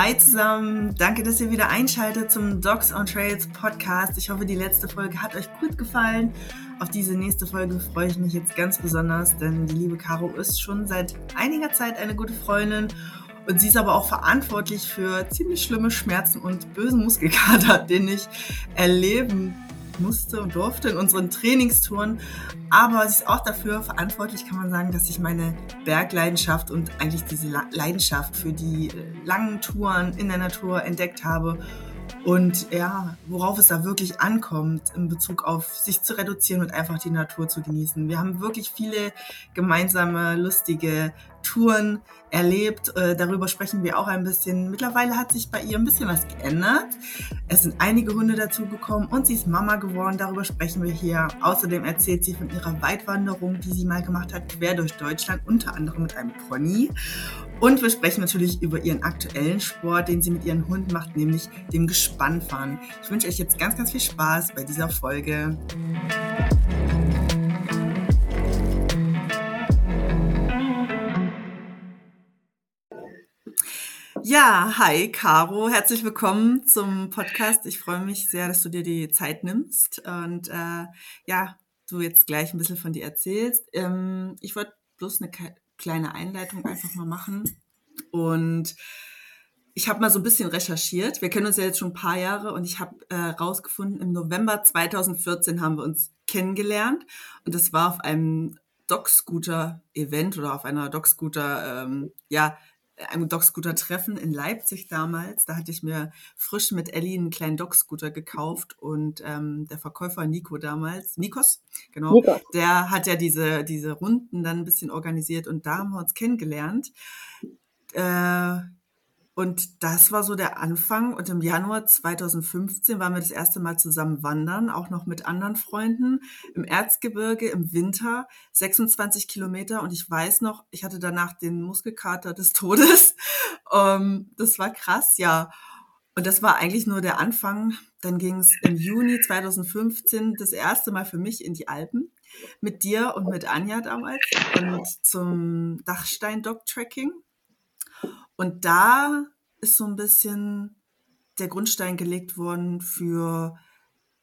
Hi zusammen, danke, dass ihr wieder einschaltet zum Dogs on Trails Podcast. Ich hoffe, die letzte Folge hat euch gut gefallen. Auf diese nächste Folge freue ich mich jetzt ganz besonders, denn die liebe Caro ist schon seit einiger Zeit eine gute Freundin und sie ist aber auch verantwortlich für ziemlich schlimme Schmerzen und bösen Muskelkater, den ich erleben musste und durfte in unseren Trainingstouren. Aber sie ist auch dafür verantwortlich, kann man sagen, dass ich meine Bergleidenschaft und eigentlich diese Leidenschaft für die langen Touren in der Natur entdeckt habe. Und ja, worauf es da wirklich ankommt in Bezug auf sich zu reduzieren und einfach die Natur zu genießen. Wir haben wirklich viele gemeinsame, lustige Touren erlebt. Äh, darüber sprechen wir auch ein bisschen. Mittlerweile hat sich bei ihr ein bisschen was geändert. Es sind einige Hunde dazugekommen und sie ist Mama geworden. Darüber sprechen wir hier. Außerdem erzählt sie von ihrer Weitwanderung, die sie mal gemacht hat, quer durch Deutschland, unter anderem mit einem Pony. Und wir sprechen natürlich über ihren aktuellen Sport, den sie mit ihren Hunden macht, nämlich dem Gespannfahren. Ich wünsche euch jetzt ganz, ganz viel Spaß bei dieser Folge. Ja, hi Caro, herzlich willkommen zum Podcast. Ich freue mich sehr, dass du dir die Zeit nimmst und äh, ja, du jetzt gleich ein bisschen von dir erzählst. Ähm, ich wollte bloß eine kleine Einleitung einfach mal machen und ich habe mal so ein bisschen recherchiert. Wir kennen uns ja jetzt schon ein paar Jahre und ich habe äh, rausgefunden, im November 2014 haben wir uns kennengelernt und das war auf einem Dog-Scooter-Event oder auf einer Dog-Scooter, ähm, ja, einem Dog-Scooter-Treffen in Leipzig damals. Da hatte ich mir frisch mit Ellie einen kleinen Dog-Scooter gekauft und ähm, der Verkäufer Nico damals, Nikos, genau, Nikos. der hat ja diese, diese Runden dann ein bisschen organisiert und da haben wir uns kennengelernt. Äh, und das war so der Anfang. Und im Januar 2015 waren wir das erste Mal zusammen wandern, auch noch mit anderen Freunden im Erzgebirge im Winter, 26 Kilometer. Und ich weiß noch, ich hatte danach den Muskelkater des Todes. Ähm, das war krass, ja. Und das war eigentlich nur der Anfang. Dann ging es im Juni 2015 das erste Mal für mich in die Alpen mit dir und mit Anja damals und zum Dachstein Dog Tracking. Und da ist so ein bisschen der Grundstein gelegt worden für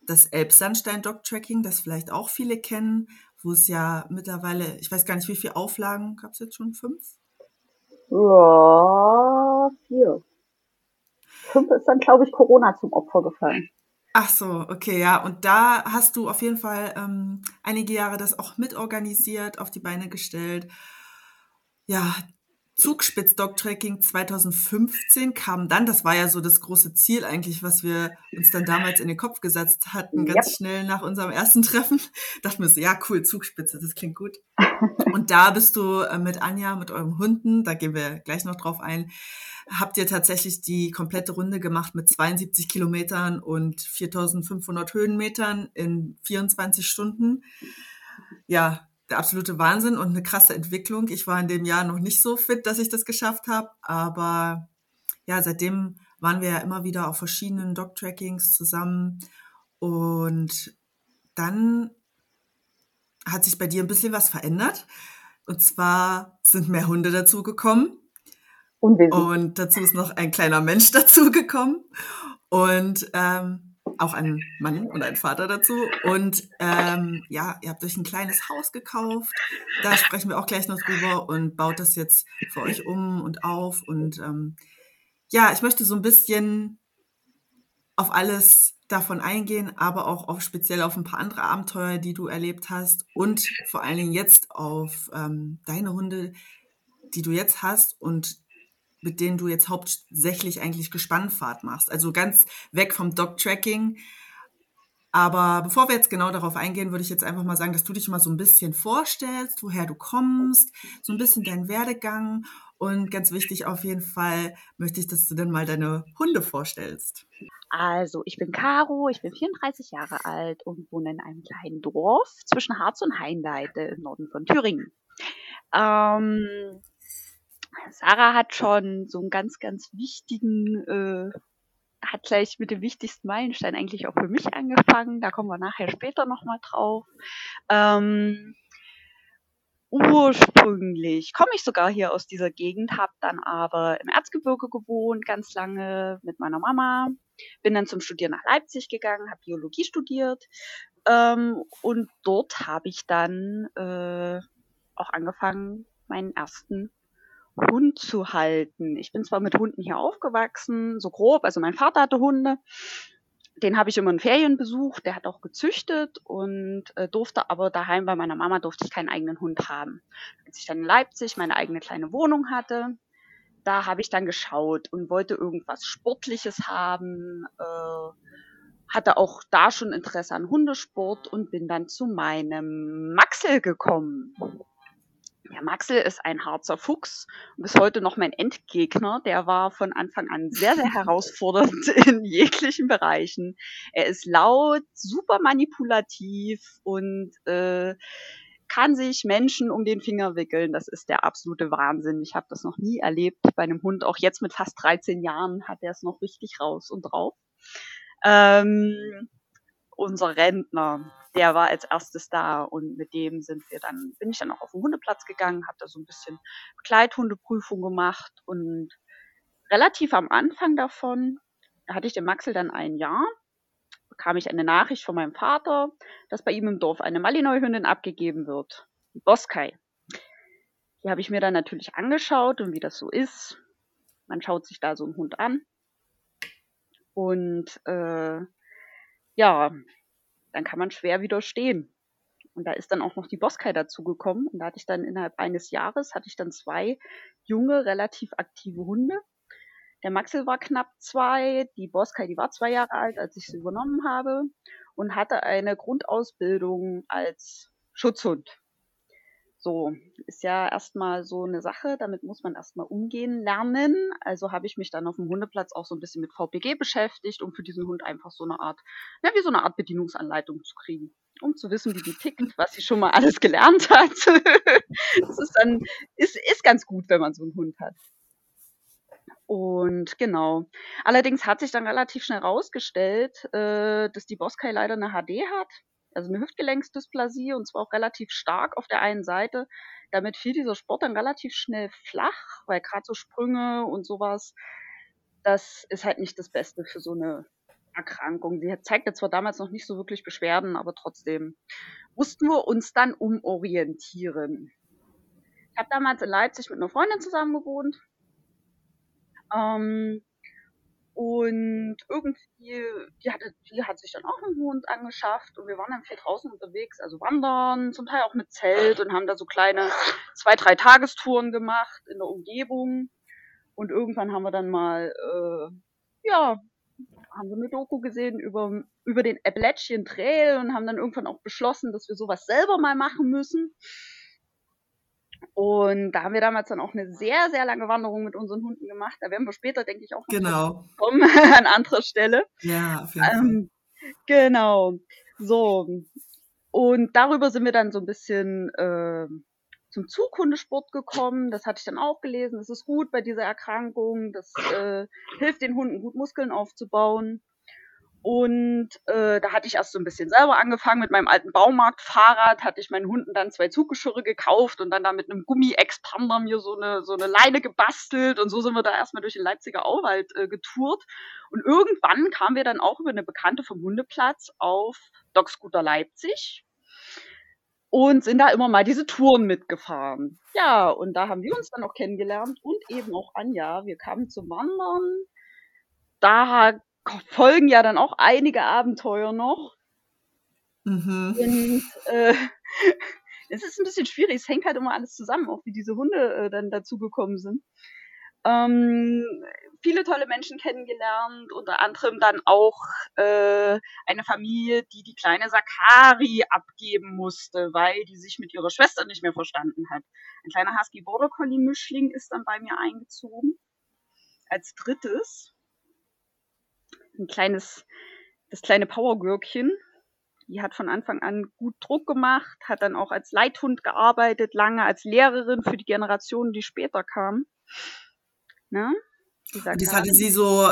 das Elbsandstein-Dog-Tracking, das vielleicht auch viele kennen, wo es ja mittlerweile, ich weiß gar nicht, wie viele Auflagen, gab es jetzt schon? Fünf? Ja, vier. Fünf ist dann, glaube ich, Corona zum Opfer gefallen. Ach so, okay, ja. Und da hast du auf jeden Fall ähm, einige Jahre das auch mitorganisiert, auf die Beine gestellt. Ja, Zugspitz Dog Tracking 2015 kam dann, das war ja so das große Ziel eigentlich, was wir uns dann damals in den Kopf gesetzt hatten, ganz ja. schnell nach unserem ersten Treffen. Dachten wir so, ja cool, Zugspitze, das klingt gut. Und da bist du äh, mit Anja, mit eurem Hunden, da gehen wir gleich noch drauf ein, habt ihr tatsächlich die komplette Runde gemacht mit 72 Kilometern und 4500 Höhenmetern in 24 Stunden. Ja, der absolute Wahnsinn und eine krasse Entwicklung. Ich war in dem Jahr noch nicht so fit, dass ich das geschafft habe, aber ja, seitdem waren wir ja immer wieder auf verschiedenen Dog-Trackings zusammen und dann hat sich bei dir ein bisschen was verändert. Und zwar sind mehr Hunde dazugekommen. Und dazu ist noch ein kleiner Mensch dazugekommen. Und ähm, auch ein Mann und ein Vater dazu. Und ähm, ja, ihr habt euch ein kleines Haus gekauft. Da sprechen wir auch gleich noch drüber und baut das jetzt für euch um und auf. Und ähm, ja, ich möchte so ein bisschen auf alles davon eingehen, aber auch auf speziell auf ein paar andere Abenteuer, die du erlebt hast und vor allen Dingen jetzt auf ähm, deine Hunde, die du jetzt hast und mit denen du jetzt hauptsächlich eigentlich Gespannfahrt machst. Also ganz weg vom Dog-Tracking. Aber bevor wir jetzt genau darauf eingehen, würde ich jetzt einfach mal sagen, dass du dich mal so ein bisschen vorstellst, woher du kommst, so ein bisschen deinen Werdegang. Und ganz wichtig auf jeden Fall möchte ich, dass du dann mal deine Hunde vorstellst. Also, ich bin Caro, ich bin 34 Jahre alt und wohne in einem kleinen Dorf zwischen Harz und Heinleite im Norden von Thüringen. Ähm, Sarah hat schon so einen ganz, ganz wichtigen, äh, hat gleich mit dem wichtigsten Meilenstein eigentlich auch für mich angefangen. Da kommen wir nachher später nochmal drauf. Ähm, ursprünglich komme ich sogar hier aus dieser Gegend, habe dann aber im Erzgebirge gewohnt, ganz lange mit meiner Mama. Bin dann zum Studieren nach Leipzig gegangen, habe Biologie studiert. Ähm, und dort habe ich dann äh, auch angefangen, meinen ersten Hund zu halten. Ich bin zwar mit Hunden hier aufgewachsen, so grob, also mein Vater hatte Hunde, den habe ich immer in Ferien besucht, der hat auch gezüchtet und äh, durfte aber daheim bei meiner Mama durfte ich keinen eigenen Hund haben. Als ich dann in Leipzig meine eigene kleine Wohnung hatte, da habe ich dann geschaut und wollte irgendwas Sportliches haben, äh, hatte auch da schon Interesse an Hundesport und bin dann zu meinem Maxel gekommen. Ja, Maxel ist ein Harzer Fuchs und bis heute noch mein Endgegner. Der war von Anfang an sehr, sehr herausfordernd in jeglichen Bereichen. Er ist laut, super manipulativ und äh, kann sich Menschen um den Finger wickeln. Das ist der absolute Wahnsinn. Ich habe das noch nie erlebt bei einem Hund. Auch jetzt mit fast 13 Jahren hat er es noch richtig raus und drauf. Ähm, unser Rentner, der war als erstes da und mit dem sind wir dann, bin ich dann auch auf den Hundeplatz gegangen, habe da so ein bisschen Begleithundeprüfung gemacht und relativ am Anfang davon, da hatte ich den Maxel dann ein Jahr, bekam ich eine Nachricht von meinem Vater, dass bei ihm im Dorf eine Malinois-Hündin abgegeben wird, Boskai. Die habe ich mir dann natürlich angeschaut und wie das so ist. Man schaut sich da so einen Hund an. Und äh, ja, dann kann man schwer widerstehen. Und da ist dann auch noch die Boskai dazugekommen. Und da hatte ich dann innerhalb eines Jahres, hatte ich dann zwei junge, relativ aktive Hunde. Der Maxel war knapp zwei, die Boskai, die war zwei Jahre alt, als ich sie übernommen habe und hatte eine Grundausbildung als Schutzhund. So, ist ja erstmal so eine Sache, damit muss man erstmal umgehen lernen. Also habe ich mich dann auf dem Hundeplatz auch so ein bisschen mit VPG beschäftigt, um für diesen Hund einfach so eine Art, ja, wie so eine Art Bedienungsanleitung zu kriegen. Um zu wissen, wie die tickt, was sie schon mal alles gelernt hat. das ist dann, ist, ist ganz gut, wenn man so einen Hund hat. Und genau. Allerdings hat sich dann relativ schnell rausgestellt, äh, dass die Boskai leider eine HD hat also eine Hüftgelenksdysplasie und zwar auch relativ stark auf der einen Seite. Damit fiel dieser Sport dann relativ schnell flach, weil gerade so Sprünge und sowas, das ist halt nicht das Beste für so eine Erkrankung. Sie zeigte zwar damals noch nicht so wirklich Beschwerden, aber trotzdem mussten wir uns dann umorientieren. Ich habe damals in Leipzig mit einer Freundin zusammen gewohnt. Ähm, und irgendwie, die, hatte, die hat sich dann auch einen Hund angeschafft und wir waren dann viel draußen unterwegs, also wandern, zum Teil auch mit Zelt und haben da so kleine zwei, drei Tagestouren gemacht in der Umgebung. Und irgendwann haben wir dann mal, äh, ja, haben wir eine Doku gesehen über, über den Appalachian Trail und haben dann irgendwann auch beschlossen, dass wir sowas selber mal machen müssen. Und da haben wir damals dann auch eine sehr, sehr lange Wanderung mit unseren Hunden gemacht. Da werden wir später, denke ich, auch genau. kommen an anderer Stelle. Ja, ähm, Genau. So. Und darüber sind wir dann so ein bisschen äh, zum Zughundesport gekommen. Das hatte ich dann auch gelesen. Das ist gut bei dieser Erkrankung. Das äh, hilft den Hunden gut Muskeln aufzubauen. Und äh, da hatte ich erst so ein bisschen selber angefangen mit meinem alten Baumarktfahrrad, hatte ich meinen Hunden dann zwei Zuggeschirre gekauft und dann da mit einem Gummi-Expander mir so eine, so eine Leine gebastelt und so sind wir da erstmal durch den Leipziger Auwald äh, getourt. Und irgendwann kamen wir dann auch über eine Bekannte vom Hundeplatz auf Dog Scooter Leipzig und sind da immer mal diese Touren mitgefahren. Ja, und da haben wir uns dann auch kennengelernt und eben auch Anja. Wir kamen zum Wandern. Da folgen ja dann auch einige Abenteuer noch. Mhm. Und äh, es ist ein bisschen schwierig, es hängt halt immer alles zusammen, auch wie diese Hunde äh, dann dazugekommen sind. Ähm, viele tolle Menschen kennengelernt, unter anderem dann auch äh, eine Familie, die die kleine Sakari abgeben musste, weil die sich mit ihrer Schwester nicht mehr verstanden hat. Ein kleiner Husky Border Collie Mischling ist dann bei mir eingezogen. Als drittes ein kleines, das kleine Powergürkchen. Die hat von Anfang an gut Druck gemacht, hat dann auch als Leithund gearbeitet, lange als Lehrerin für die Generationen, die später kamen. Ne? Und das hatte sie so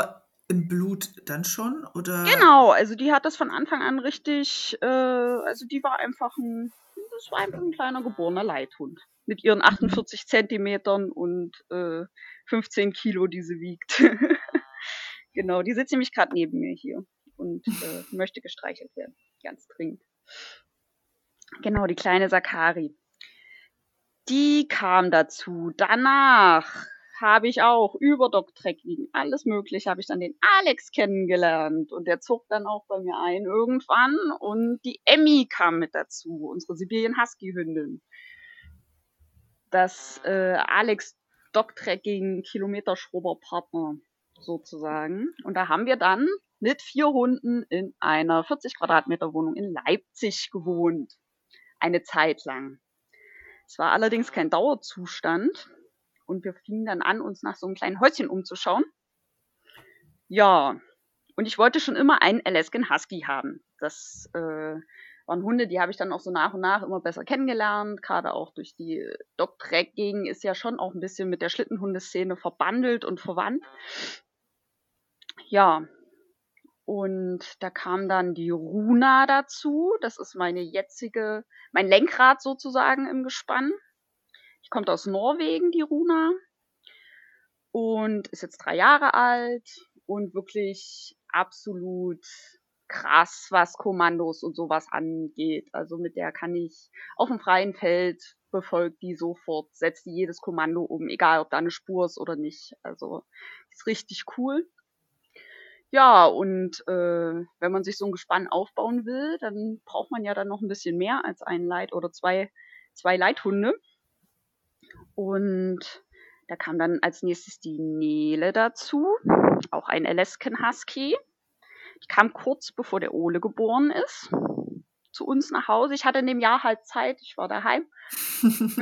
im Blut dann schon? Oder? Genau, also die hat das von Anfang an richtig, äh, also die war einfach ein, das war einfach ein kleiner geborener Leithund. Mit ihren 48 mhm. Zentimetern und äh, 15 Kilo, die sie wiegt. genau, die sitzt nämlich gerade neben mir hier und äh, möchte gestreichelt werden. Ganz dringend. Genau, die kleine Sakari. Die kam dazu. Danach habe ich auch über Dog-Trekking, alles mögliche, habe ich dann den Alex kennengelernt und der zog dann auch bei mir ein irgendwann und die Emmy kam mit dazu, unsere Sibirien Husky Hündin. Das äh, Alex Dog-Trekking Kilometerschrubberpartner sozusagen. Und da haben wir dann mit vier Hunden in einer 40 Quadratmeter Wohnung in Leipzig gewohnt. Eine Zeit lang. Es war allerdings kein Dauerzustand. Und wir fingen dann an, uns nach so einem kleinen Häuschen umzuschauen. Ja, und ich wollte schon immer einen Alaskan Husky haben. Das äh, waren Hunde, die habe ich dann auch so nach und nach immer besser kennengelernt. Gerade auch durch die Dog-Tracking ist ja schon auch ein bisschen mit der Schlittenhundeszene verbandelt und verwandt. Ja, und da kam dann die Runa dazu. Das ist meine jetzige, mein Lenkrad sozusagen im Gespann. Die kommt aus Norwegen, die Runa. Und ist jetzt drei Jahre alt und wirklich absolut krass, was Kommandos und sowas angeht. Also mit der kann ich auf dem freien Feld befolgt die sofort, setzt die jedes Kommando um, egal ob da eine Spur ist oder nicht. Also ist richtig cool. Ja, und äh, wenn man sich so ein Gespann aufbauen will, dann braucht man ja dann noch ein bisschen mehr als ein Leit oder zwei, zwei Leithunde. Und da kam dann als nächstes die Nele dazu, auch ein Alaskan Husky. Die kam kurz bevor der Ole geboren ist zu uns nach Hause. Ich hatte in dem Jahr halt Zeit, ich war daheim.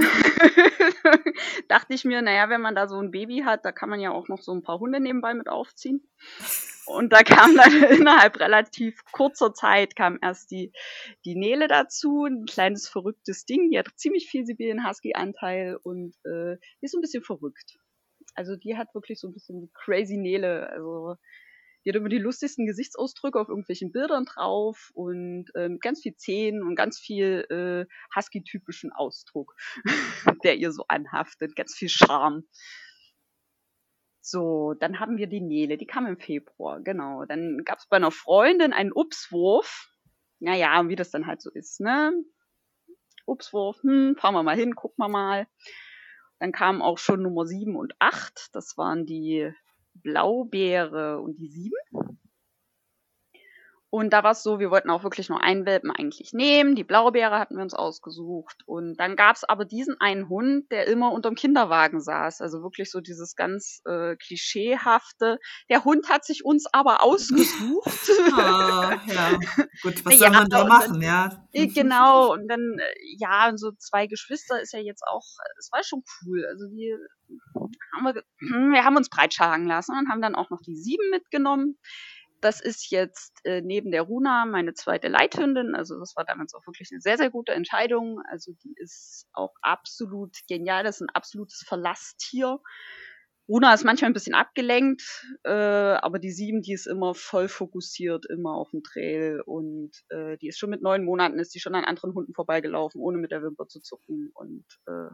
Dachte ich mir, naja, wenn man da so ein Baby hat, da kann man ja auch noch so ein paar Hunde nebenbei mit aufziehen. Und da kam dann innerhalb relativ kurzer Zeit kam erst die, die Nele dazu, ein kleines verrücktes Ding. Die hat ziemlich viel Sibirien Husky Anteil und äh, die ist so ein bisschen verrückt. Also die hat wirklich so ein bisschen crazy Nele. Also die hat immer die lustigsten Gesichtsausdrücke auf irgendwelchen Bildern drauf und äh, ganz viel Zähnen und ganz viel äh, Husky-typischen Ausdruck, der ihr so anhaftet, ganz viel Charme. So, dann haben wir die Nele, die kam im Februar, genau. Dann gab es bei einer Freundin einen Upswurf. Naja, wie das dann halt so ist, ne? Upswurf, hm, fahren wir mal hin, gucken wir mal. Dann kamen auch schon Nummer 7 und 8. Das waren die Blaubeere und die 7. Und da war es so, wir wollten auch wirklich nur einen Welpen eigentlich nehmen. Die Blaubeere hatten wir uns ausgesucht. Und dann gab es aber diesen einen Hund, der immer unterm Kinderwagen saß. Also wirklich so dieses ganz äh, klischeehafte. Der Hund hat sich uns aber ausgesucht. ah, ja, gut, was ja, soll man da machen, dann, ja. Äh, genau, und dann, äh, ja, so zwei Geschwister ist ja jetzt auch, es war schon cool. Also wir haben wir, wir haben uns breitschlagen lassen und haben dann auch noch die sieben mitgenommen das ist jetzt äh, neben der Runa meine zweite Leithündin. Also das war damals auch wirklich eine sehr, sehr gute Entscheidung. Also die ist auch absolut genial. Das ist ein absolutes Verlasstier. Runa ist manchmal ein bisschen abgelenkt, äh, aber die sieben, die ist immer voll fokussiert, immer auf dem Trail und äh, die ist schon mit neun Monaten, ist die schon an anderen Hunden vorbeigelaufen, ohne mit der Wimper zu zucken und äh,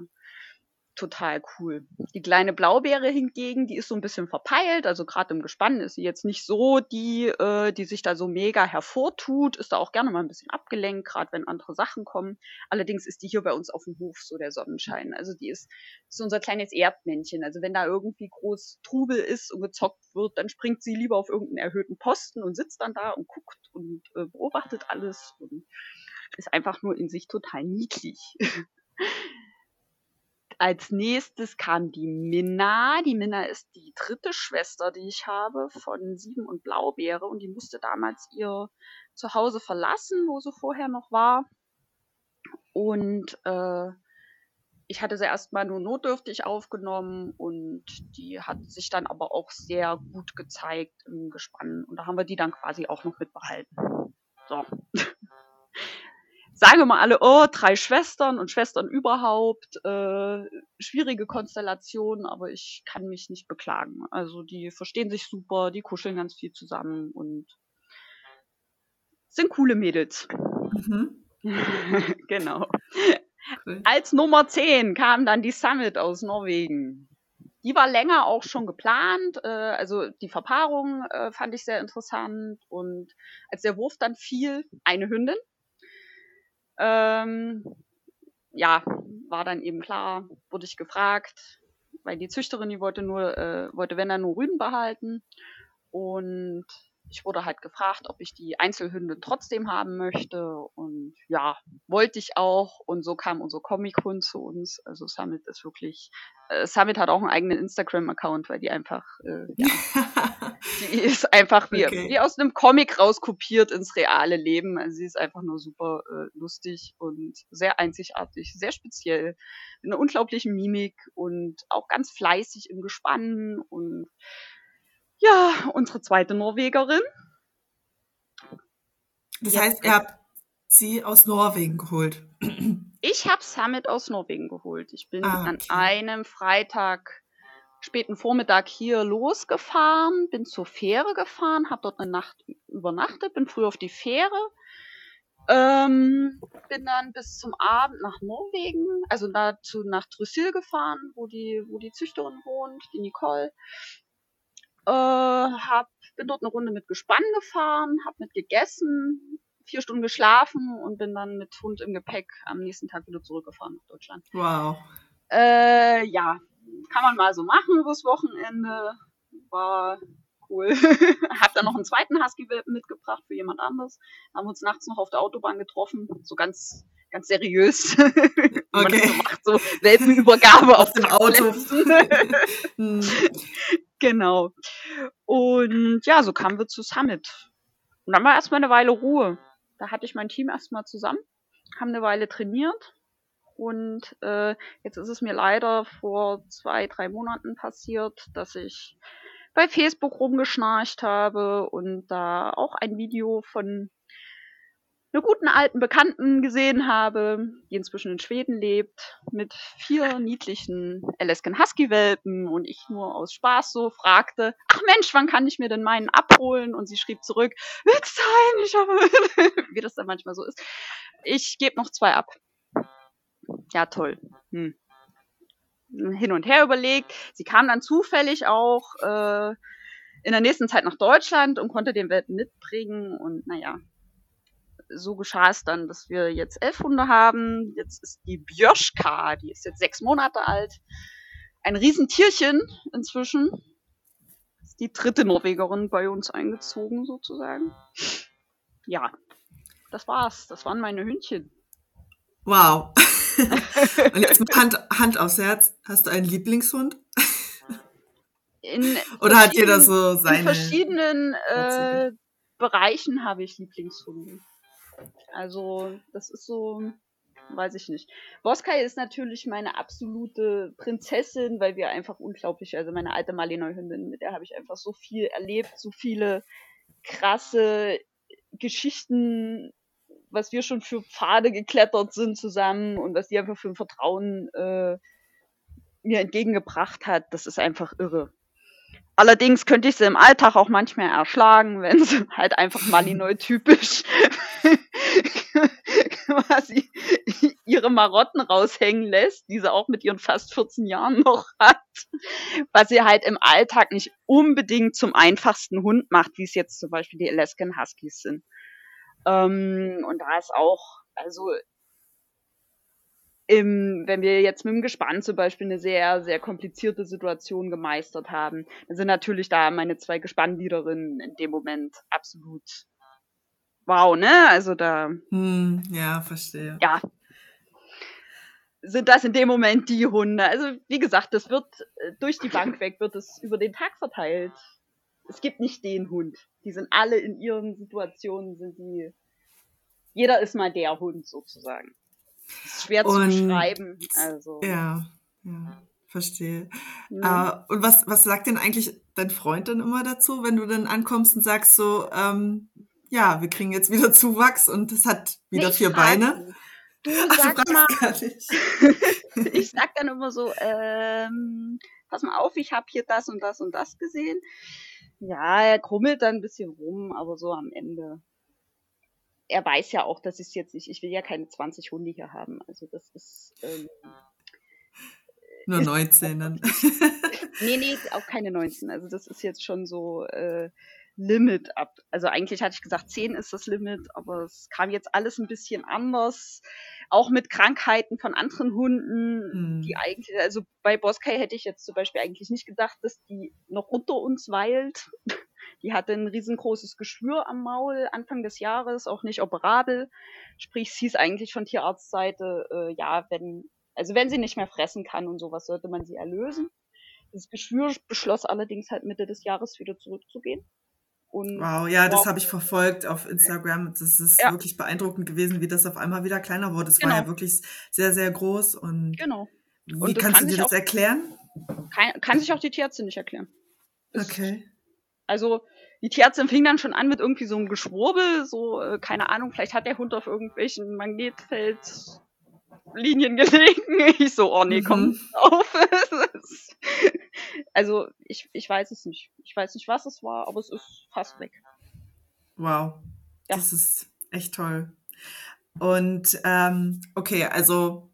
total cool. Die kleine Blaubeere hingegen, die ist so ein bisschen verpeilt, also gerade im Gespann ist sie jetzt nicht so die, äh, die sich da so mega hervortut, ist da auch gerne mal ein bisschen abgelenkt, gerade wenn andere Sachen kommen. Allerdings ist die hier bei uns auf dem Hof so der Sonnenschein. Also die ist, ist unser kleines Erdmännchen. Also wenn da irgendwie groß Trubel ist und gezockt wird, dann springt sie lieber auf irgendeinen erhöhten Posten und sitzt dann da und guckt und äh, beobachtet alles und ist einfach nur in sich total niedlich. Als nächstes kam die Minna. Die Minna ist die dritte Schwester, die ich habe von Sieben und Blaubeere und die musste damals ihr Zuhause verlassen, wo sie vorher noch war. Und äh, ich hatte sie erstmal nur notdürftig aufgenommen und die hat sich dann aber auch sehr gut gezeigt im Gespann. Und da haben wir die dann quasi auch noch mitbehalten. So. Sagen immer alle, oh, drei Schwestern und Schwestern überhaupt, äh, schwierige Konstellation, aber ich kann mich nicht beklagen. Also die verstehen sich super, die kuscheln ganz viel zusammen und sind coole Mädels. Mhm. genau. Cool. Als Nummer 10 kam dann die Summit aus Norwegen. Die war länger auch schon geplant. Äh, also die Verpaarung äh, fand ich sehr interessant. Und als der Wurf dann fiel, eine Hündin. Ähm, ja, war dann eben klar, wurde ich gefragt, weil die Züchterin, die wollte nur, äh, wollte wenn dann nur Rüden behalten. Und ich wurde halt gefragt, ob ich die Einzelhündin trotzdem haben möchte. Und ja, wollte ich auch. Und so kam unser Comic-Hund zu uns. Also Summit ist wirklich, äh, Summit hat auch einen eigenen Instagram-Account, weil die einfach, äh, ja, die ist einfach wie, okay. wie aus einem Comic rauskopiert ins reale Leben. Also sie ist einfach nur super äh, lustig und sehr einzigartig, sehr speziell. Mit einer unglaublichen Mimik und auch ganz fleißig im Gespann und ja, unsere zweite Norwegerin. Das Jetzt heißt, ihr habt sie aus Norwegen geholt. Ich habe Summit aus Norwegen geholt. Ich bin ah, okay. an einem Freitag späten Vormittag hier losgefahren, bin zur Fähre gefahren, habe dort eine Nacht übernachtet, bin früh auf die Fähre, ähm, bin dann bis zum Abend nach Norwegen, also dazu nach Trysil gefahren, wo die, wo die Züchterin wohnt, die Nicole. Äh, hab, bin dort eine Runde mit Gespann gefahren, hab mit gegessen, vier Stunden geschlafen und bin dann mit Hund im Gepäck am nächsten Tag wieder zurückgefahren nach Deutschland. Wow. Äh, ja, kann man mal so machen übers Wochenende. War cool. hab dann noch einen zweiten Husky mitgebracht für jemand anderes. Haben uns nachts noch auf der Autobahn getroffen. So ganz, ganz seriös. Okay. man so macht, so Welpenübergabe auf dem Auto. Genau. Und ja, so kamen wir zu Summit. Und dann war erstmal eine Weile Ruhe. Da hatte ich mein Team erstmal zusammen, haben eine Weile trainiert. Und äh, jetzt ist es mir leider vor zwei, drei Monaten passiert, dass ich bei Facebook rumgeschnarcht habe und da auch ein Video von einer guten alten Bekannten gesehen habe, die inzwischen in Schweden lebt, mit vier niedlichen Alaskan Husky Welpen und ich nur aus Spaß so fragte, ach Mensch, wann kann ich mir denn meinen abholen? Und sie schrieb zurück, wird sein, ich habe, wie das dann manchmal so ist. Ich gebe noch zwei ab. Ja, toll. Hm. Hin und her überlegt. Sie kam dann zufällig auch äh, in der nächsten Zeit nach Deutschland und konnte den Welpen mitbringen und naja, so geschah es dann, dass wir jetzt elf Hunde haben. Jetzt ist die Bjoschka, die ist jetzt sechs Monate alt. Ein Riesentierchen inzwischen. Ist die dritte Norwegerin bei uns eingezogen, sozusagen. Ja, das war's. Das waren meine Hündchen. Wow. Und jetzt mit Hand, Hand aufs Herz, hast du einen Lieblingshund? Oder hat jeder so seine? In verschiedenen äh, Bereichen habe ich Lieblingshunde. Also, das ist so, weiß ich nicht. Boskai ist natürlich meine absolute Prinzessin, weil wir einfach unglaublich, also meine alte Malinois-Hündin, mit der habe ich einfach so viel erlebt, so viele krasse Geschichten, was wir schon für Pfade geklettert sind zusammen und was die einfach für ein Vertrauen äh, mir entgegengebracht hat, das ist einfach irre. Allerdings könnte ich sie im Alltag auch manchmal erschlagen, wenn sie halt einfach Malinois-typisch quasi ihre Marotten raushängen lässt, die sie auch mit ihren fast 14 Jahren noch hat, was sie halt im Alltag nicht unbedingt zum einfachsten Hund macht, wie es jetzt zum Beispiel die Alaskan Huskies sind. Ähm, und da ist auch, also im, wenn wir jetzt mit dem Gespann zum Beispiel eine sehr, sehr komplizierte Situation gemeistert haben, dann sind natürlich da meine zwei Gespannliederinnen in dem Moment absolut wow, ne? Also da. Hm, ja, verstehe. Ja. Sind das in dem Moment die Hunde? Also, wie gesagt, das wird äh, durch die Bank weg, wird es über den Tag verteilt. Es gibt nicht den Hund. Die sind alle in ihren Situationen, sind die. Jeder ist mal der Hund sozusagen. Ist schwer und, zu beschreiben. Also. Ja, ja, verstehe. Ja. Uh, und was, was sagt denn eigentlich dein Freund dann immer dazu, wenn du dann ankommst und sagst so, ähm, ja, wir kriegen jetzt wieder Zuwachs und es hat wieder nee, vier Beine. Du Ach, sag du mal, ich sag dann immer so, ähm, pass mal auf, ich habe hier das und das und das gesehen. Ja, er krummelt dann ein bisschen rum, aber so am Ende. er weiß ja auch, dass ich jetzt nicht, ich will ja keine 20 Hunde hier haben. Also das ist. Ähm, Nur 19 dann. nee, nee, auch keine 19. Also das ist jetzt schon so äh, Limit ab. Also eigentlich hatte ich gesagt, 10 ist das Limit, aber es kam jetzt alles ein bisschen anders. Auch mit Krankheiten von anderen Hunden, hm. die eigentlich, also bei Boskay hätte ich jetzt zum Beispiel eigentlich nicht gedacht, dass die noch unter uns weilt. Die hatte ein riesengroßes Geschwür am Maul Anfang des Jahres, auch nicht operabel. Sprich, sie ist eigentlich von Tierarztseite, äh, ja, wenn, also wenn sie nicht mehr fressen kann und sowas, sollte man sie erlösen. Das Geschwür beschloss allerdings halt Mitte des Jahres wieder zurückzugehen. Und wow, ja, das habe ich verfolgt auf Instagram. Das ist ja. wirklich beeindruckend gewesen, wie das auf einmal wieder kleiner wurde. Es genau. war ja wirklich sehr, sehr groß. Und genau. Wie und kannst kann du dir das erklären? Kann, kann sich auch die Tierärztin nicht erklären. Ist, okay. Also die Tierärztin fing dann schon an mit irgendwie so einem Geschwurbel, so, äh, keine Ahnung, vielleicht hat der Hund auf irgendwelchen Magnetfeldlinien gelegen. Ich so, oh nee, komm mhm. auf. also ich, ich weiß es nicht. Ich weiß nicht, was es war, aber es ist fast weg. Wow. Ja. Das ist echt toll. Und ähm, okay, also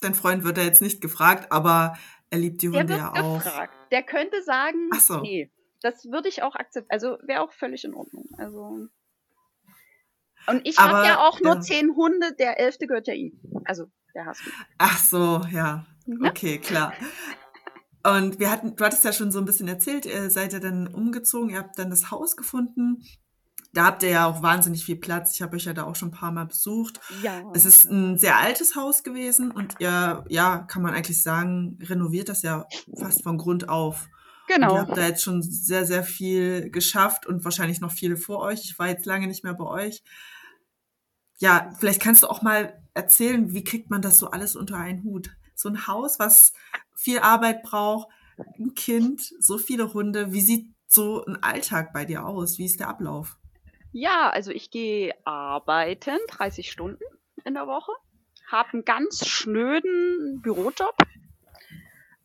dein Freund wird da jetzt nicht gefragt, aber er liebt die Hunde ja auch. Gefragt. Der könnte sagen, Ach so. nee, das würde ich auch akzeptieren. Also wäre auch völlig in Ordnung. Also und ich habe ja auch nur ja. zehn Hunde, der elfte gehört ja ihm. Also der Husky. Ach so, ja. Okay, klar. Und wir hatten, du hattest ja schon so ein bisschen erzählt, ihr seid ja dann umgezogen, ihr habt dann das Haus gefunden. Da habt ihr ja auch wahnsinnig viel Platz. Ich habe euch ja da auch schon ein paar Mal besucht. Ja. Es ist ein sehr altes Haus gewesen und ihr, ja, kann man eigentlich sagen, renoviert das ja fast von Grund auf. Genau. Und ihr habt da jetzt schon sehr, sehr viel geschafft und wahrscheinlich noch viel vor euch. Ich war jetzt lange nicht mehr bei euch. Ja, vielleicht kannst du auch mal erzählen, wie kriegt man das so alles unter einen Hut? So ein Haus, was viel Arbeit braucht, ein Kind, so viele Hunde. Wie sieht so ein Alltag bei dir aus? Wie ist der Ablauf? Ja, also ich gehe arbeiten, 30 Stunden in der Woche, habe einen ganz schnöden Bürojob,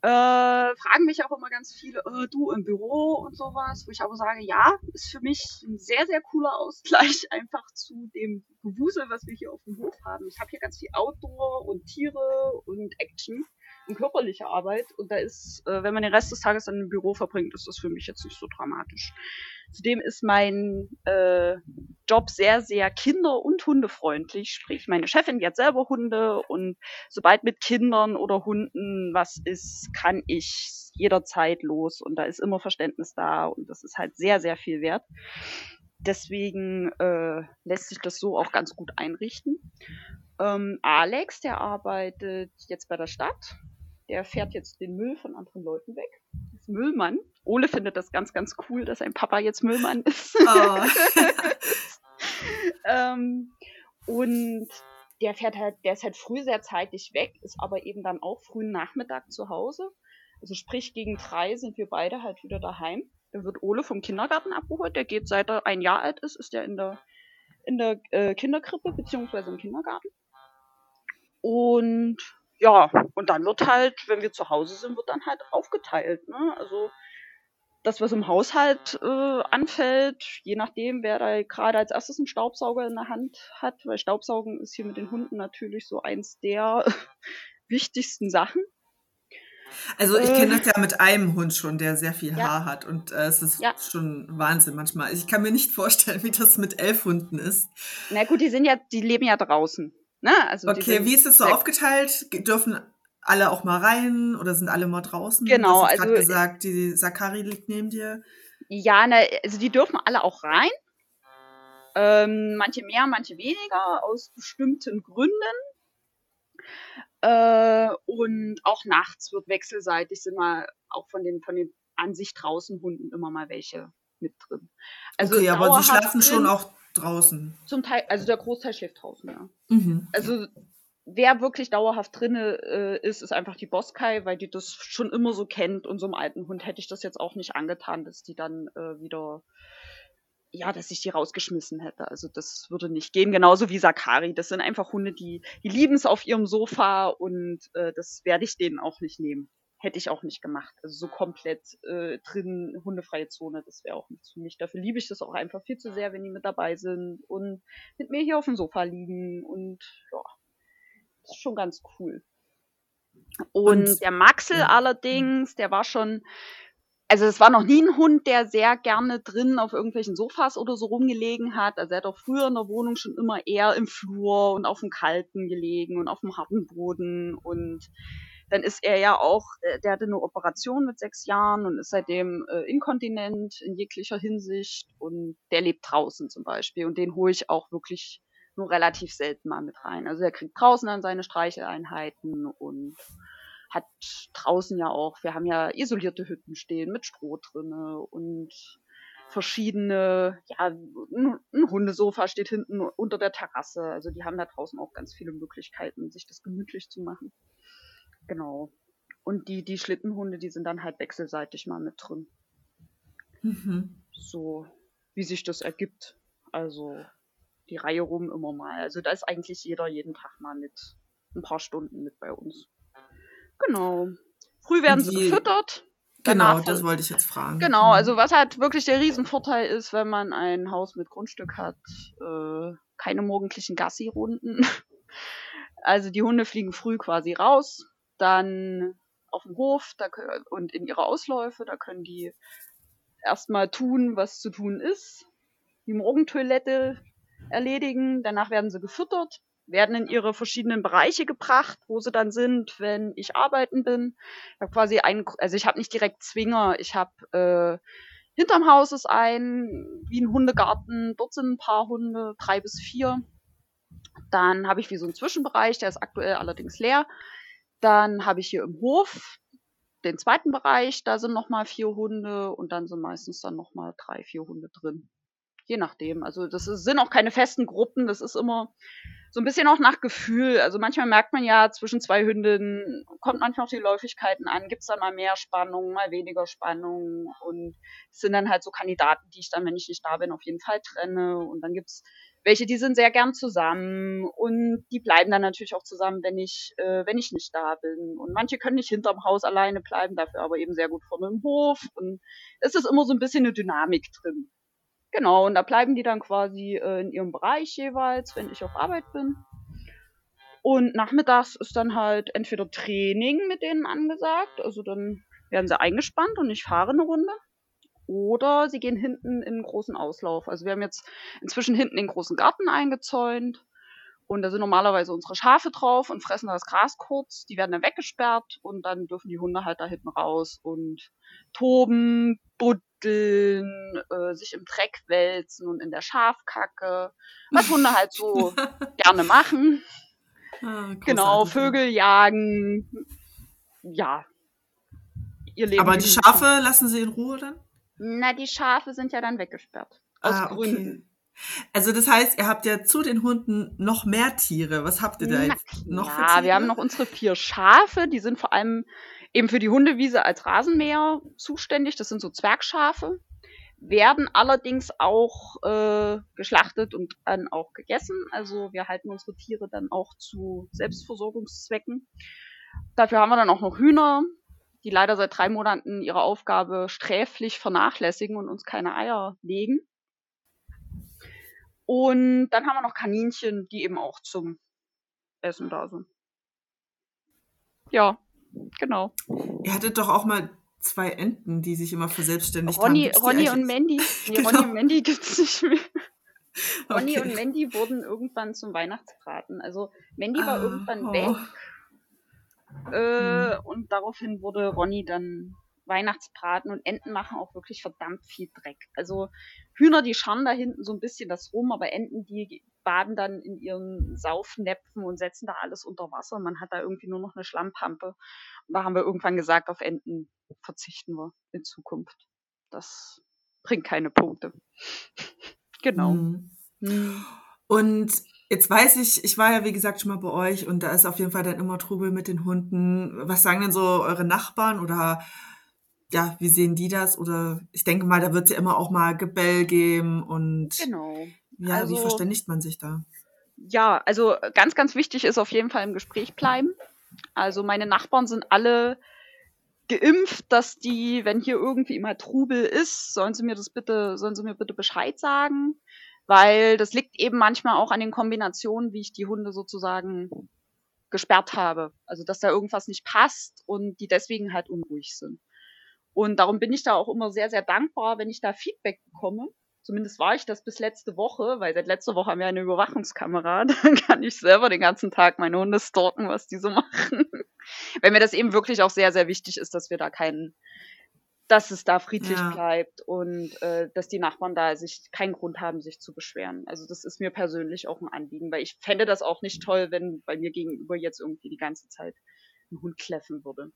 äh, fragen mich auch immer ganz viele, äh, du im Büro und sowas, wo ich aber sage, ja, ist für mich ein sehr, sehr cooler Ausgleich einfach zu dem Gewusel, was wir hier auf dem Hof haben. Ich habe hier ganz viel Outdoor und Tiere und Action und körperliche Arbeit und da ist, äh, wenn man den Rest des Tages dann im Büro verbringt, ist das für mich jetzt nicht so dramatisch. Zudem ist mein äh, Job sehr, sehr kinder- und hundefreundlich. Sprich, meine Chefin, hat selber Hunde und sobald mit Kindern oder Hunden was ist, kann ich jederzeit los und da ist immer Verständnis da und das ist halt sehr, sehr viel wert. Deswegen äh, lässt sich das so auch ganz gut einrichten. Ähm, Alex, der arbeitet jetzt bei der Stadt. Der fährt jetzt den Müll von anderen Leuten weg. Ist Müllmann. Ole findet das ganz, ganz cool, dass sein Papa jetzt Müllmann ist. Oh. ähm, und der fährt halt, der ist halt früh sehr zeitig weg, ist aber eben dann auch frühen Nachmittag zu Hause. Also sprich, gegen drei sind wir beide halt wieder daheim. Da wird Ole vom Kindergarten abgeholt. Der geht seit er ein Jahr alt ist, ist er in der, in der äh, Kinderkrippe beziehungsweise im Kindergarten. Und ja, und dann wird halt, wenn wir zu Hause sind, wird dann halt aufgeteilt. Ne? Also das, was im Haushalt äh, anfällt, je nachdem, wer da gerade als erstes einen Staubsauger in der Hand hat, weil Staubsaugen ist hier mit den Hunden natürlich so eins der wichtigsten Sachen. Also ich kenne das ja mit einem Hund schon, der sehr viel ja. Haar hat und äh, es ist ja. schon Wahnsinn manchmal. Ich kann mir nicht vorstellen, wie das mit elf Hunden ist. Na gut, die sind ja, die leben ja draußen. Ne? Also okay, wie ist es so aufgeteilt? Dürfen alle auch mal rein oder sind alle mal draußen? Genau, du hast also gesagt, die Sakari liegt neben dir. Ja, ne, also die dürfen alle auch rein. Ähm, manche mehr, manche weniger aus bestimmten Gründen. Äh, und auch nachts wird wechselseitig sind mal auch von den von den an sich draußen Hunden immer mal welche mit drin. Also okay, aber sie schlafen drin, schon auch draußen. Zum Teil, also der Großteil schläft draußen, ja. Mhm. Also wer wirklich dauerhaft drinne äh, ist, ist einfach die Boskai, weil die das schon immer so kennt und so einem alten Hund hätte ich das jetzt auch nicht angetan, dass die dann äh, wieder ja, dass ich die rausgeschmissen hätte. Also das würde nicht gehen. Genauso wie Sakari. Das sind einfach Hunde, die, die lieben es auf ihrem Sofa und äh, das werde ich denen auch nicht nehmen. Hätte ich auch nicht gemacht. Also so komplett äh, drin, hundefreie Zone, das wäre auch nichts für mich. Dafür liebe ich das auch einfach viel zu sehr, wenn die mit dabei sind und mit mir hier auf dem Sofa liegen und ja, das ist schon ganz cool. Und, und der Maxel ja. allerdings, der war schon, also es war noch nie ein Hund, der sehr gerne drin auf irgendwelchen Sofas oder so rumgelegen hat. Also er hat auch früher in der Wohnung schon immer eher im Flur und auf dem Kalten gelegen und auf dem harten Boden und dann ist er ja auch, äh, der hatte eine Operation mit sechs Jahren und ist seitdem äh, inkontinent in jeglicher Hinsicht und der lebt draußen zum Beispiel und den hole ich auch wirklich nur relativ selten mal mit rein. Also er kriegt draußen dann seine Streicheleinheiten und hat draußen ja auch, wir haben ja isolierte Hütten stehen mit Stroh drinne und verschiedene, ja, ein Hundesofa steht hinten unter der Terrasse. Also die haben da draußen auch ganz viele Möglichkeiten, sich das gemütlich zu machen. Genau. Und die, die Schlittenhunde, die sind dann halt wechselseitig mal mit drin. Mhm. So, wie sich das ergibt. Also die Reihe rum immer mal. Also da ist eigentlich jeder jeden Tag mal mit ein paar Stunden mit bei uns. Genau. Früh werden die, sie gefüttert. Genau, das wollte ich jetzt fragen. Genau, mhm. also was halt wirklich der Riesenvorteil ist, wenn man ein Haus mit Grundstück hat, äh, keine morgendlichen Gassi-Runden. Also die Hunde fliegen früh quasi raus, dann auf dem Hof da, und in ihre Ausläufe, da können die erstmal tun, was zu tun ist. Die Morgentoilette erledigen, danach werden sie gefüttert, werden in ihre verschiedenen Bereiche gebracht, wo sie dann sind, wenn ich arbeiten bin. Ich habe quasi einen, also ich habe nicht direkt Zwinger, ich habe äh, hinterm Haus ist ein, wie ein Hundegarten, dort sind ein paar Hunde, drei bis vier. Dann habe ich wie so einen Zwischenbereich, der ist aktuell allerdings leer. Dann habe ich hier im Hof den zweiten Bereich, da sind nochmal vier Hunde und dann sind meistens dann nochmal drei, vier Hunde drin. Je nachdem. Also das ist, sind auch keine festen Gruppen, das ist immer so ein bisschen auch nach Gefühl. Also manchmal merkt man ja, zwischen zwei Hündinnen kommt manchmal auch die Läufigkeiten an, gibt es dann mal mehr Spannung, mal weniger Spannung und es sind dann halt so Kandidaten, die ich dann, wenn ich nicht da bin, auf jeden Fall trenne. Und dann gibt es welche, die sind sehr gern zusammen und die bleiben dann natürlich auch zusammen, wenn ich, äh, wenn ich nicht da bin. Und manche können nicht hinterm Haus alleine bleiben, dafür aber eben sehr gut vorne im Hof. Und es ist immer so ein bisschen eine Dynamik drin. Genau, und da bleiben die dann quasi äh, in ihrem Bereich jeweils, wenn ich auf Arbeit bin. Und nachmittags ist dann halt entweder Training mit denen angesagt, also dann werden sie eingespannt und ich fahre eine Runde. Oder sie gehen hinten in einen großen Auslauf. Also wir haben jetzt inzwischen hinten den großen Garten eingezäunt. Und da sind normalerweise unsere Schafe drauf und fressen das Gras kurz. Die werden dann weggesperrt und dann dürfen die Hunde halt da hinten raus und toben, buddeln, äh, sich im Dreck wälzen und in der Schafkacke. Was Hunde halt so gerne machen. Ah, genau, Vögel jagen. Ja. Ihr Leben Aber die Schafe lassen sie in Ruhe dann? Na, die Schafe sind ja dann weggesperrt. Aus ah, Gründen. Also das heißt, ihr habt ja zu den Hunden noch mehr Tiere. Was habt ihr da jetzt Na, noch für Tiere? Ja, wir haben noch unsere vier Schafe. Die sind vor allem eben für die Hundewiese als Rasenmäher zuständig. Das sind so Zwergschafe. Werden allerdings auch äh, geschlachtet und dann auch gegessen. Also wir halten unsere Tiere dann auch zu Selbstversorgungszwecken. Dafür haben wir dann auch noch Hühner, die leider seit drei Monaten ihre Aufgabe sträflich vernachlässigen und uns keine Eier legen. Und dann haben wir noch Kaninchen, die eben auch zum Essen da sind. Ja, genau. Ihr hattet doch auch mal zwei Enten, die sich immer verselbstständigt Ronny, haben. Ronny und Mandy. Nee, genau. Ronny und Mandy gibt es nicht mehr. Ronny okay. und Mandy wurden irgendwann zum Weihnachtsbraten. Also Mandy war ah, irgendwann oh. weg äh, mhm. Und daraufhin wurde Ronny dann Weihnachtsbraten und Enten machen auch wirklich verdammt viel Dreck. Also Hühner, die schauen da hinten so ein bisschen das rum, aber Enten, die baden dann in ihren Saufnäpfen und setzen da alles unter Wasser. Man hat da irgendwie nur noch eine Schlammpampe. Und da haben wir irgendwann gesagt, auf Enten verzichten wir in Zukunft. Das bringt keine Punkte. genau. Mhm. Und Jetzt weiß ich, ich war ja wie gesagt schon mal bei euch und da ist auf jeden Fall dann immer Trubel mit den Hunden. Was sagen denn so eure Nachbarn oder ja, wie sehen die das? Oder ich denke mal, da wird es ja immer auch mal Gebell geben und genau. ja, also, wie verständigt man sich da? Ja, also ganz, ganz wichtig ist auf jeden Fall im Gespräch bleiben. Also meine Nachbarn sind alle geimpft, dass die, wenn hier irgendwie mal Trubel ist, sollen sie mir das bitte, sollen sie mir bitte Bescheid sagen, weil das liegt eben manchmal auch an den Kombinationen, wie ich die Hunde sozusagen gesperrt habe. Also dass da irgendwas nicht passt und die deswegen halt unruhig sind. Und darum bin ich da auch immer sehr, sehr dankbar, wenn ich da Feedback bekomme. Zumindest war ich das bis letzte Woche, weil seit letzter Woche haben wir eine Überwachungskamera. Dann kann ich selber den ganzen Tag meine Hunde stalken, was die so machen. Wenn mir das eben wirklich auch sehr, sehr wichtig ist, dass wir da keinen, dass es da friedlich ja. bleibt und äh, dass die Nachbarn da sich keinen Grund haben, sich zu beschweren. Also das ist mir persönlich auch ein Anliegen, weil ich fände das auch nicht toll, wenn bei mir gegenüber jetzt irgendwie die ganze Zeit ein Hund kläffen würde.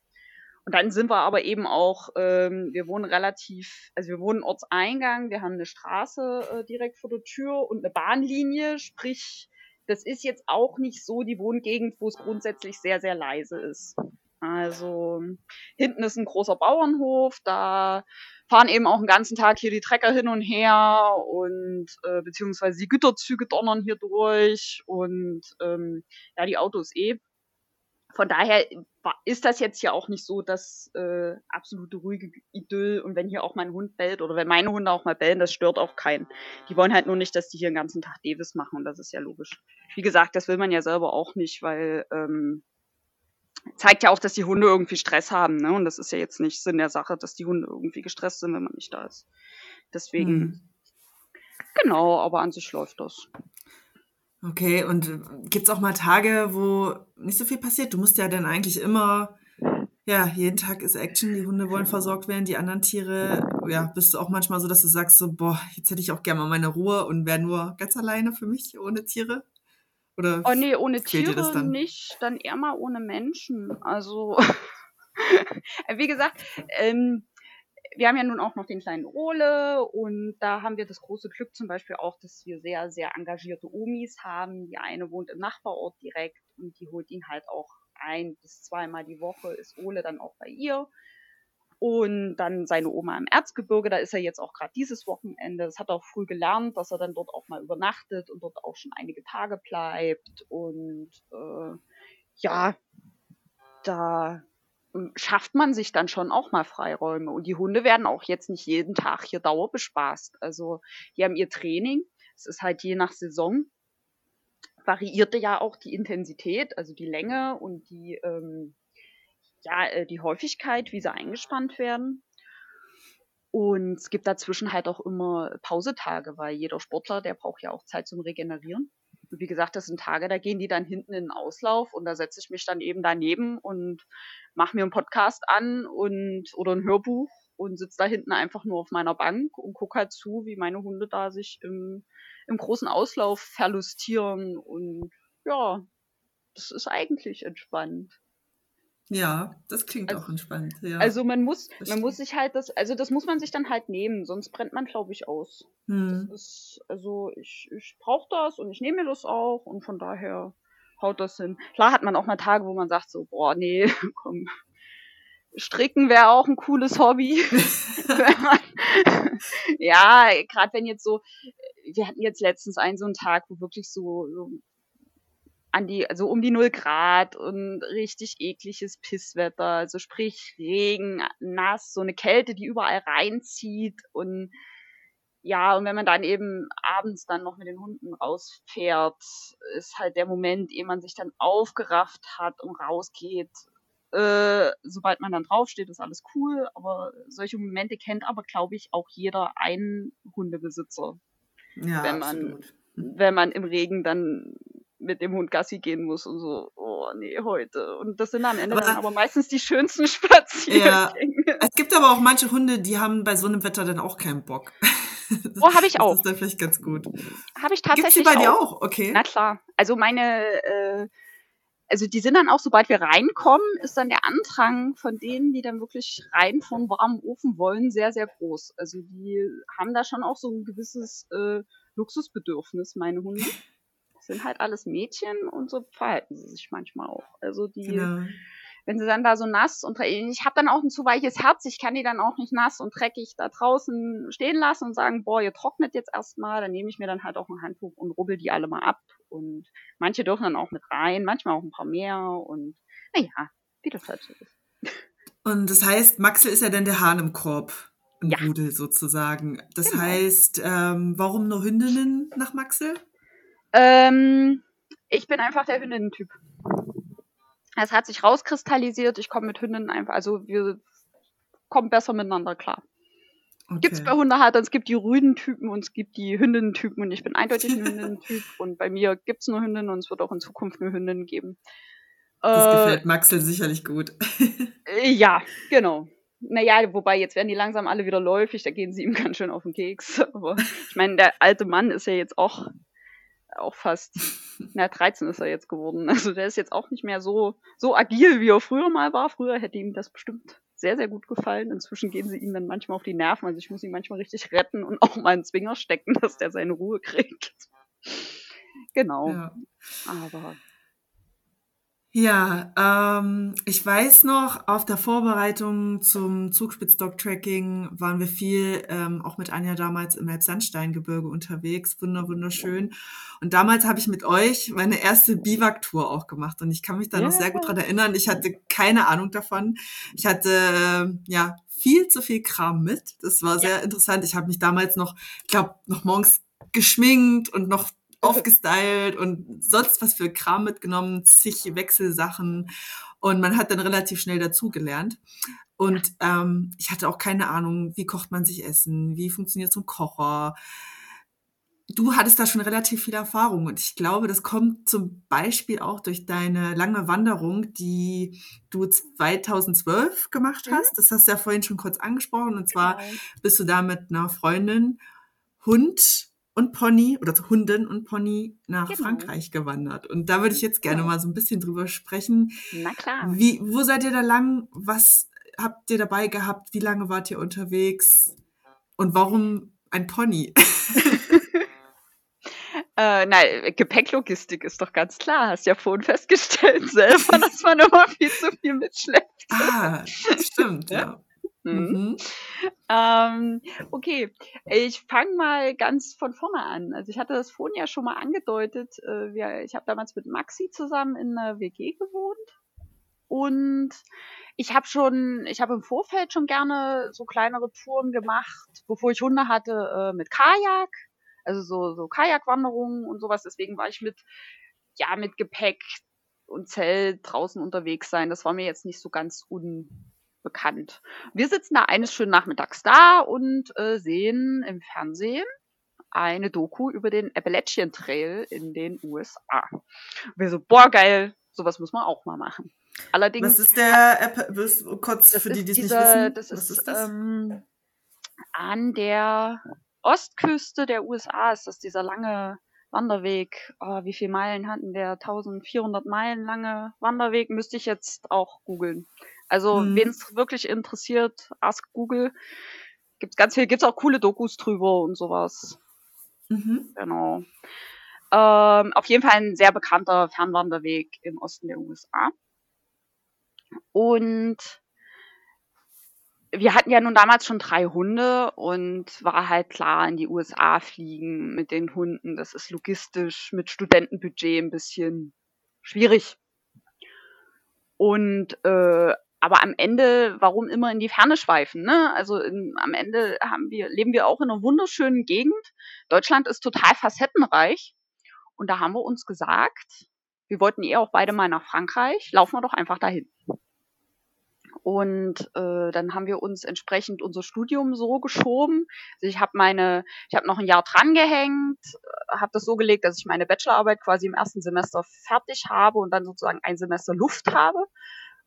Und dann sind wir aber eben auch, ähm, wir wohnen relativ, also wir wohnen Ortseingang, wir haben eine Straße äh, direkt vor der Tür und eine Bahnlinie, sprich, das ist jetzt auch nicht so die Wohngegend, wo es grundsätzlich sehr, sehr leise ist. Also hinten ist ein großer Bauernhof, da fahren eben auch den ganzen Tag hier die Trecker hin und her und äh, beziehungsweise die Güterzüge donnern hier durch und ähm, ja, die Autos eh von daher ist das jetzt ja auch nicht so das äh, absolute ruhige Idyll. Und wenn hier auch mein Hund bellt oder wenn meine Hunde auch mal bellen, das stört auch keinen. Die wollen halt nur nicht, dass die hier den ganzen Tag Davis machen und das ist ja logisch. Wie gesagt, das will man ja selber auch nicht, weil ähm, zeigt ja auch, dass die Hunde irgendwie Stress haben. Ne? Und das ist ja jetzt nicht Sinn der Sache, dass die Hunde irgendwie gestresst sind, wenn man nicht da ist. Deswegen, hm. genau, aber an sich läuft das. Okay, und gibt's auch mal Tage, wo nicht so viel passiert? Du musst ja dann eigentlich immer, ja, jeden Tag ist Action, die Hunde wollen versorgt werden, die anderen Tiere, ja, bist du auch manchmal so, dass du sagst so, boah, jetzt hätte ich auch gerne mal meine Ruhe und wäre nur ganz alleine für mich, ohne Tiere? Oder oh nee, ohne Tiere nicht, dann eher mal ohne Menschen. Also, wie gesagt, ähm, wir haben ja nun auch noch den kleinen Ole und da haben wir das große Glück zum Beispiel auch, dass wir sehr, sehr engagierte Omis haben. Die eine wohnt im Nachbarort direkt und die holt ihn halt auch ein bis zweimal die Woche, ist Ole dann auch bei ihr. Und dann seine Oma im Erzgebirge, da ist er jetzt auch gerade dieses Wochenende. Das hat er auch früh gelernt, dass er dann dort auch mal übernachtet und dort auch schon einige Tage bleibt. Und äh, ja, da schafft man sich dann schon auch mal Freiräume. Und die Hunde werden auch jetzt nicht jeden Tag hier dauerbespaßt. Also die haben ihr Training. Es ist halt je nach Saison variierte ja auch die Intensität, also die Länge und die, ähm, ja, äh, die Häufigkeit, wie sie eingespannt werden. Und es gibt dazwischen halt auch immer Pausetage, weil jeder Sportler, der braucht ja auch Zeit zum Regenerieren. Und wie gesagt, das sind Tage, da gehen die dann hinten in den Auslauf und da setze ich mich dann eben daneben und mache mir einen Podcast an und oder ein Hörbuch und sitze da hinten einfach nur auf meiner Bank und gucke halt zu, wie meine Hunde da sich im, im großen Auslauf verlustieren. Und ja, das ist eigentlich entspannt. Ja, das klingt also, auch entspannt. Ja. Also man muss, man muss sich halt das, also das muss man sich dann halt nehmen, sonst brennt man, glaube ich, aus. Hm. Das ist, also ich, ich brauche das und ich nehme mir das auch und von daher haut das hin. Klar hat man auch mal Tage, wo man sagt so, boah, nee, komm, Stricken wäre auch ein cooles Hobby. ja, gerade wenn jetzt so, wir hatten jetzt letztens einen so einen Tag, wo wirklich so, so an die, also um die null Grad und richtig ekliges Pisswetter, also sprich Regen, nass, so eine Kälte, die überall reinzieht und ja, und wenn man dann eben abends dann noch mit den Hunden rausfährt, ist halt der Moment, ehe man sich dann aufgerafft hat und rausgeht. Äh, sobald man dann draufsteht, ist alles cool, aber solche Momente kennt aber, glaube ich, auch jeder einen Hundebesitzer. Ja, wenn man, absolut. wenn man im Regen dann mit dem Hund Gassi gehen muss und so, oh nee, heute. Und das sind am Ende aber, dann aber meistens die schönsten Spaziergänge. Ja. Es gibt aber auch manche Hunde, die haben bei so einem Wetter dann auch keinen Bock. Oh, habe ich auch. Das ist dann vielleicht ganz gut. Habe ich tatsächlich Gibt's die bei dir auch? Okay. Na klar. Also meine, äh, also die sind dann auch, sobald wir reinkommen, ist dann der Andrang von denen, die dann wirklich rein vom warmen Ofen wollen, sehr, sehr groß. Also die haben da schon auch so ein gewisses äh, Luxusbedürfnis, meine Hunde. Sind halt alles Mädchen und so verhalten sie sich manchmal auch. Also die, genau wenn sie dann da so nass und ich habe dann auch ein zu weiches Herz, ich kann die dann auch nicht nass und dreckig da draußen stehen lassen und sagen, boah, ihr trocknet jetzt erstmal, dann nehme ich mir dann halt auch ein Handtuch und rubbel die alle mal ab und manche dürfen dann auch mit rein, manchmal auch ein paar mehr und naja, wie das halt so ist. Und das heißt, Maxel ist ja dann der Hahn im Korb, im Ja. Rudel sozusagen. Das Genau. heißt, ähm, warum nur Hündinnen nach Maxel? Ähm, ich bin einfach der Hündinnen-Typ. Es hat sich rauskristallisiert, ich komme mit Hündinnen einfach, also wir kommen besser miteinander klar. Gibt's bei Okay. Hundehaltern, es gibt die Rüdentypen und es gibt die Hündinnen-Typen und ich bin eindeutig ein Hündinnen-Typ und bei mir gibt's nur Hündinnen und es wird auch in Zukunft nur Hündinnen geben. Das Äh, gefällt Maxel sicherlich gut. Äh, Ja, genau. Naja, wobei jetzt werden die langsam alle wieder läufig, da gehen sie ihm ganz schön auf den Keks. Aber ich meine, der alte Mann ist ja jetzt auch, auch fast, na, 13 ist er jetzt geworden. Also der ist jetzt auch nicht mehr so, so agil, wie er früher mal war. Früher hätte ihm das bestimmt sehr, sehr gut gefallen. Inzwischen gehen sie ihm dann manchmal auf die Nerven. Also ich muss ihn manchmal richtig retten und auch mal einen Zwinger stecken, dass der seine Ruhe kriegt. Genau. Ja. Aber Ja, ähm, ich weiß noch, auf der Vorbereitung zum Zugspitz-Dog-Tracking waren wir viel, ähm, auch mit Anja damals im Elbsandsteingebirge unterwegs, wunder wunderschön. Und damals habe ich mit euch meine erste Biwak-Tour auch gemacht und ich kann mich da noch sehr gut Ja. dran erinnern. Ich hatte keine Ahnung davon. Ich hatte, ähm, ja, viel zu viel Kram mit. Das war sehr interessant. Ich habe mich damals noch, ich glaube, noch morgens geschminkt und noch aufgestylt und sonst was für Kram mitgenommen, zig Wechselsachen. Und man hat dann relativ schnell dazugelernt. Und ähm, ich hatte auch keine Ahnung, wie kocht man sich Essen, wie funktioniert so ein Kocher. Du hattest da schon relativ viel Erfahrung und ich glaube, das kommt zum Beispiel auch durch deine lange Wanderung, die du 2012 gemacht Mhm. hast. Das hast du ja vorhin schon kurz angesprochen. Und zwar Genau. bist du da mit einer Freundin, Hund und Pony oder Hundin und Pony nach Genau. Frankreich gewandert. Und da würde ich jetzt gerne Genau. mal so ein bisschen drüber sprechen. Na klar. Wie, wo seid ihr da lang? Was habt ihr dabei gehabt? Wie lange wart ihr unterwegs? Und warum ein Pony? Äh, nein, Gepäcklogistik ist doch ganz klar. Hast ja vorhin festgestellt selber, dass man immer viel zu viel mitschleppt. Ah, stimmt, ja. Mhm. Mhm. Ähm, okay, ich fange mal ganz von vorne an. Also ich hatte das vorhin ja schon mal angedeutet. Äh, wir, ich habe damals mit Maxi zusammen in einer WG gewohnt. Und ich habe schon, ich habe im Vorfeld schon gerne so kleinere Touren gemacht, bevor ich Hunde hatte, äh, mit Kajak. Also so, so Kajakwanderungen und sowas. Deswegen war ich mit, ja, mit Gepäck und Zelt draußen unterwegs sein. Das war mir jetzt nicht so ganz unbekannt. Wir sitzen da eines schönen Nachmittags da und äh, sehen im Fernsehen eine Doku über den Appalachian Trail in den USA. Wir so, boah, geil, sowas muss man auch mal machen. Allerdings Was ist der du Kurz das für die, die es nicht wissen. das Was ist, ist das? Ähm, an der Ostküste der USA ist das dieser lange Wanderweg. Oh, wie viele Meilen hatten der? 1400 Meilen lange Wanderweg. Müsste ich jetzt auch googeln. Also, Mhm. wen es wirklich interessiert, ask Google. Gibt's ganz viel, gibt's auch coole Dokus drüber und sowas. Mhm. Genau. Ähm, auf jeden Fall ein sehr bekannter Fernwanderweg im Osten der USA. Und wir hatten ja nun damals schon drei Hunde und war halt klar, in die USA fliegen mit den Hunden. Das ist logistisch mit Studentenbudget ein bisschen schwierig. Und äh, aber am Ende, warum immer in die Ferne schweifen? Ne? Also in, am Ende haben wir, leben wir auch in einer wunderschönen Gegend. Deutschland ist total facettenreich. Und da haben wir uns gesagt, wir wollten eh auch beide mal nach Frankreich, laufen wir doch einfach dahin. Und äh, dann haben wir uns entsprechend unser Studium so geschoben. Also ich habe meine, ich habe noch ein Jahr dran gehängt, habe das so gelegt, dass ich meine Bachelorarbeit quasi im ersten Semester fertig habe und dann sozusagen ein Semester Luft habe.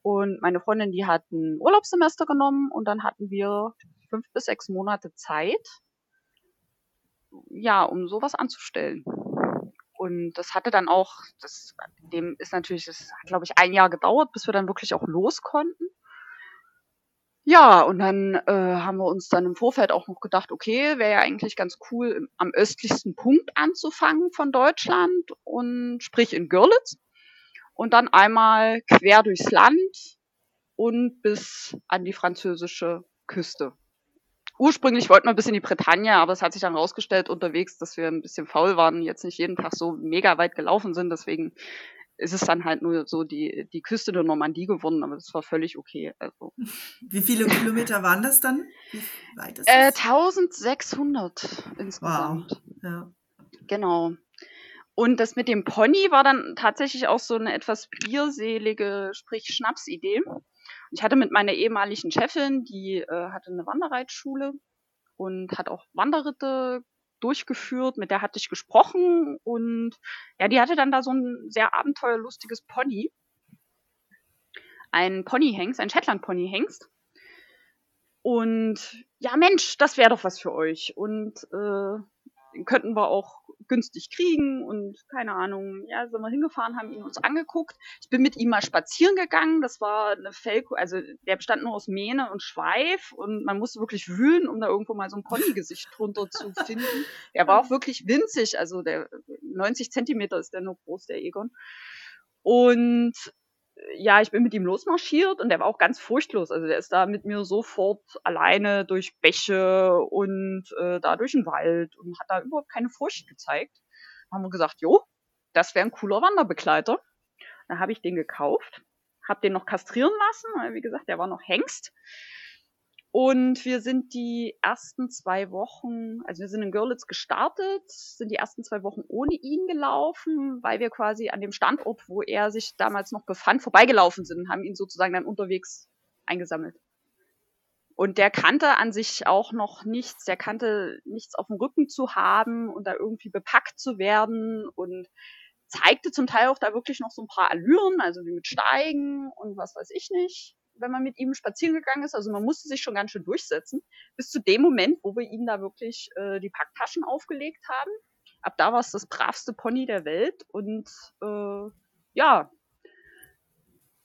Und meine Freundin, die hat ein Urlaubssemester genommen und dann hatten wir fünf bis sechs Monate Zeit, ja, um sowas anzustellen. Und das hatte dann auch, das, dem ist natürlich, das hat glaube ich ein Jahr gedauert, bis wir dann wirklich auch los konnten. Ja, und dann äh, haben wir uns dann im Vorfeld auch noch gedacht, okay, wäre ja eigentlich ganz cool, im, am östlichsten Punkt anzufangen von Deutschland und sprich in Görlitz und dann einmal quer durchs Land und bis an die französische Küste. Ursprünglich wollten wir ein bisschen in die Bretagne, aber es hat sich dann rausgestellt unterwegs, dass wir ein bisschen faul waren, jetzt nicht jeden Tag so mega weit gelaufen sind. Deswegen ist es dann halt nur so die, die Küste der Normandie geworden, aber das war völlig okay. Also. Wie viele Kilometer waren das dann? Wie weit ist äh, 1600 insgesamt. Wow. Ja. Genau. Und das mit dem Pony war dann tatsächlich auch so eine etwas bierselige, sprich Schnapsidee. Ich hatte mit meiner ehemaligen Chefin, die äh, hatte eine Wanderreitschule und hat auch Wanderritte durchgeführt, mit der hatte ich gesprochen und ja, die hatte dann da so ein sehr abenteuerlustiges Pony. Ein Ponyhengst, ein Shetland-Ponyhengst. Und ja, Mensch, das wäre doch was für euch. Und äh, könnten wir auch günstig kriegen und keine Ahnung, ja, sind wir hingefahren, haben ihn uns angeguckt. Ich bin mit ihm mal spazieren gegangen. Das war eine Felko, also der bestand nur aus Mähne und Schweif und man musste wirklich wühlen, um da irgendwo mal so ein Ponygesicht drunter zu finden. Er war auch wirklich winzig, also der 90 Zentimeter ist der nur groß, der Egon. Und ja, ich bin mit ihm losmarschiert und der war auch ganz furchtlos. Also der ist da mit mir sofort alleine durch Bäche und äh, da durch den Wald und hat da überhaupt keine Furcht gezeigt. Haben wir gesagt, jo, das wäre ein cooler Wanderbegleiter. Dann habe ich den gekauft, habe den noch kastrieren lassen, weil wie gesagt, der war noch Hengst. Und wir sind die ersten zwei Wochen, also wir sind in Görlitz gestartet, sind die ersten zwei Wochen ohne ihn gelaufen, weil wir quasi an dem Standort, wo er sich damals noch befand, vorbeigelaufen sind, haben ihn sozusagen dann unterwegs eingesammelt. Und der kannte an sich auch noch nichts, der kannte nichts auf dem Rücken zu haben und da irgendwie bepackt zu werden und zeigte zum Teil auch da wirklich noch so ein paar Allüren, also wie mit Steigen und was weiß ich nicht wenn man mit ihm spazieren gegangen ist. Also man musste sich schon ganz schön durchsetzen, bis zu dem Moment, wo wir ihm da wirklich äh, die Packtaschen aufgelegt haben. Ab da war es das bravste Pony der Welt und äh, ja,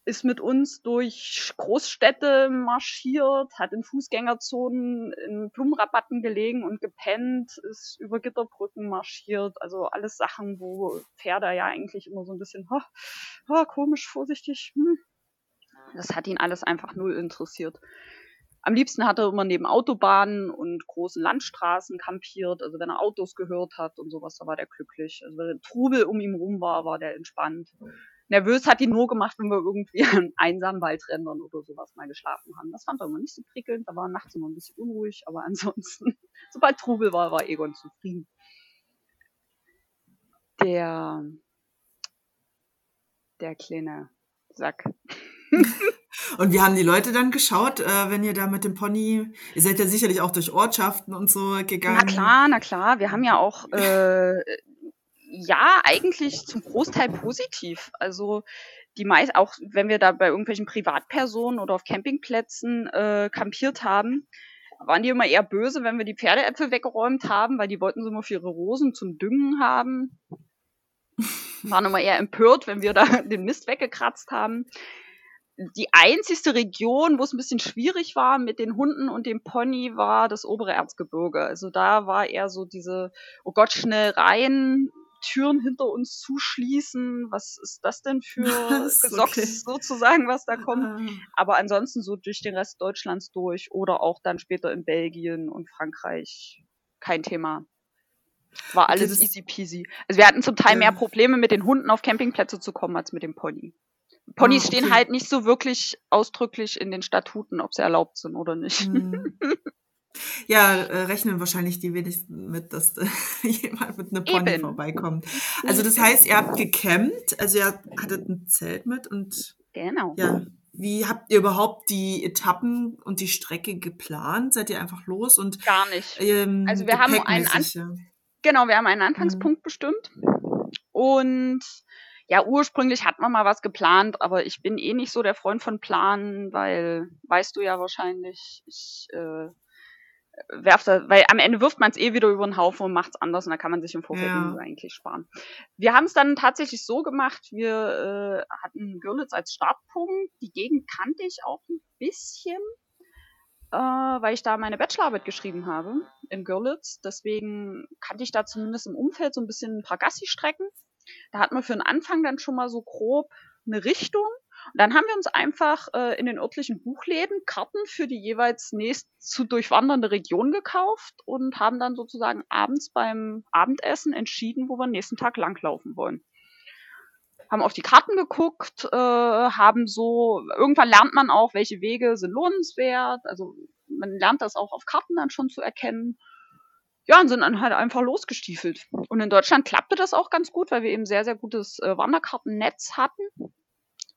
ist mit uns durch Großstädte marschiert, hat in Fußgängerzonen in Blumenrabatten gelegen und gepennt, ist über Gitterbrücken marschiert. Also alles Sachen, wo Pferde ja eigentlich immer so ein bisschen oh, oh, komisch, vorsichtig, hm, das hat ihn alles einfach null interessiert. Am liebsten hat er immer neben Autobahnen und großen Landstraßen kampiert. Also wenn er Autos gehört hat und sowas, da war der glücklich. Also wenn Trubel um ihn rum war, war der entspannt. Nervös hat ihn nur gemacht, wenn wir irgendwie an einsamen Waldrändern oder sowas mal geschlafen haben. Das fand er immer nicht so prickelnd. Da war nachts immer ein bisschen unruhig, aber ansonsten, sobald Trubel war, war Egon zufrieden. Der, der kleine Sack. Und wie haben die Leute dann geschaut, äh, wenn ihr da mit dem Pony, ihr seid ja sicherlich auch durch Ortschaften und so gegangen. Na klar, na klar, wir haben ja auch, äh, ja, eigentlich zum Großteil positiv. Also die meist, auch wenn wir da bei irgendwelchen Privatpersonen oder auf Campingplätzen äh, kampiert haben, waren die immer eher böse, wenn wir die Pferdeäpfel weggeräumt haben, weil die wollten sie immer für ihre Rosen zum Düngen haben. Waren immer eher empört, wenn wir da den Mist weggekratzt haben die einzigste Region, wo es ein bisschen schwierig war mit den Hunden und dem Pony, war das obere Erzgebirge. Also da war eher so diese, oh Gott, schnell rein, Türen hinter uns zuschließen. Was ist das denn für Gesocks okay. sozusagen, was da kommt? Ah. Aber ansonsten so durch den Rest Deutschlands durch oder auch dann später in Belgien und Frankreich kein Thema. War alles easy peasy. Also wir hatten zum Teil mehr Probleme mit den Hunden auf Campingplätze zu kommen als mit dem Pony. Ponys ah, okay. stehen halt nicht so wirklich ausdrücklich in den Statuten, ob sie erlaubt sind oder nicht. Hm. Ja, äh, rechnen wahrscheinlich die wenigsten mit, dass äh, jemand mit einem Pony Eben. vorbeikommt. Also das heißt, ihr habt gecampt, also ihr hattet ein Zelt mit und genau. Ja, wie habt ihr überhaupt die Etappen und die Strecke geplant? Seid ihr einfach los und gar nicht? Ähm, also wir haben einen An genau, wir haben einen Anfangspunkt mhm. bestimmt und ja, ursprünglich hat man mal was geplant, aber ich bin eh nicht so der Freund von Planen, weil, weißt du ja wahrscheinlich, ich äh, werf da, weil am Ende wirft man es eh wieder über den Haufen und macht es anders und da kann man sich im Vorfeld ja. eigentlich sparen. Wir haben es dann tatsächlich so gemacht, wir äh, hatten Görlitz als Startpunkt, die Gegend kannte ich auch ein bisschen, äh, weil ich da meine Bachelorarbeit geschrieben habe in Görlitz, deswegen kannte ich da zumindest im Umfeld so ein bisschen ein paar Gassi-Strecken da hat man für den Anfang dann schon mal so grob eine Richtung. Und dann haben wir uns einfach äh, in den örtlichen Buchläden Karten für die jeweils nächst zu durchwandernde Region gekauft und haben dann sozusagen abends beim Abendessen entschieden, wo wir nächsten Tag langlaufen wollen. haben auf die Karten geguckt, äh, haben so, irgendwann lernt man auch, welche Wege sind lohnenswert. Also man lernt das auch auf Karten dann schon zu erkennen. Ja, und sind dann halt einfach losgestiefelt. Und in Deutschland klappte das auch ganz gut, weil wir eben sehr, sehr gutes äh, Wanderkartennetz hatten.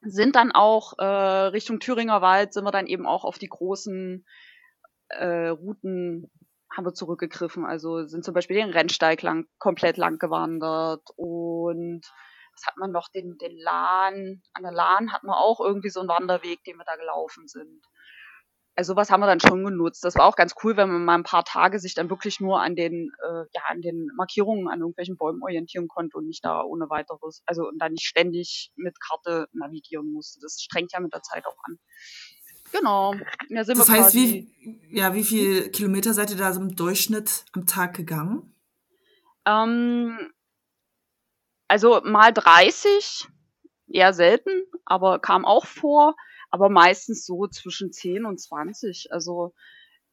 Sind dann auch äh, Richtung Thüringer Wald, sind wir dann eben auch auf die großen äh, Routen haben wir zurückgegriffen. Also sind zum Beispiel den Rennsteig lang, komplett lang gewandert und was hat man noch, den, den Lahn, an der Lahn hatten wir auch irgendwie so einen Wanderweg, den wir da gelaufen sind. Also was haben wir dann schon genutzt. Das war auch ganz cool, wenn man mal ein paar Tage sich dann wirklich nur an den, äh, ja, an den Markierungen an irgendwelchen Bäumen orientieren konnte und nicht da ohne weiteres, also und dann nicht ständig mit Karte navigieren musste. Das strengt ja mit der Zeit auch an. Genau. Ja, das heißt, wie, ja, wie viele Kilometer seid ihr da so im Durchschnitt am Tag gegangen? Ähm, also mal 30, eher selten, aber kam auch vor, aber meistens so zwischen 10 und 20. Also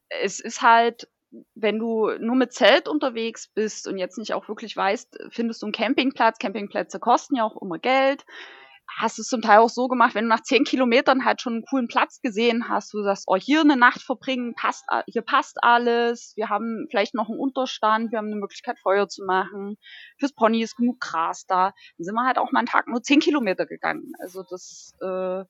es ist halt, wenn du nur mit Zelt unterwegs bist und jetzt nicht auch wirklich weißt, findest du einen Campingplatz, Campingplätze kosten ja auch immer Geld. Hast es zum Teil auch so gemacht, wenn du nach zehn Kilometern halt schon einen coolen Platz gesehen hast, du sagst, oh, hier eine Nacht verbringen, passt, hier passt alles, wir haben vielleicht noch einen Unterstand, wir haben eine Möglichkeit, Feuer zu machen, fürs Pony ist genug Gras da, dann sind wir halt auch mal einen Tag nur zehn Kilometer gegangen. Also das äh,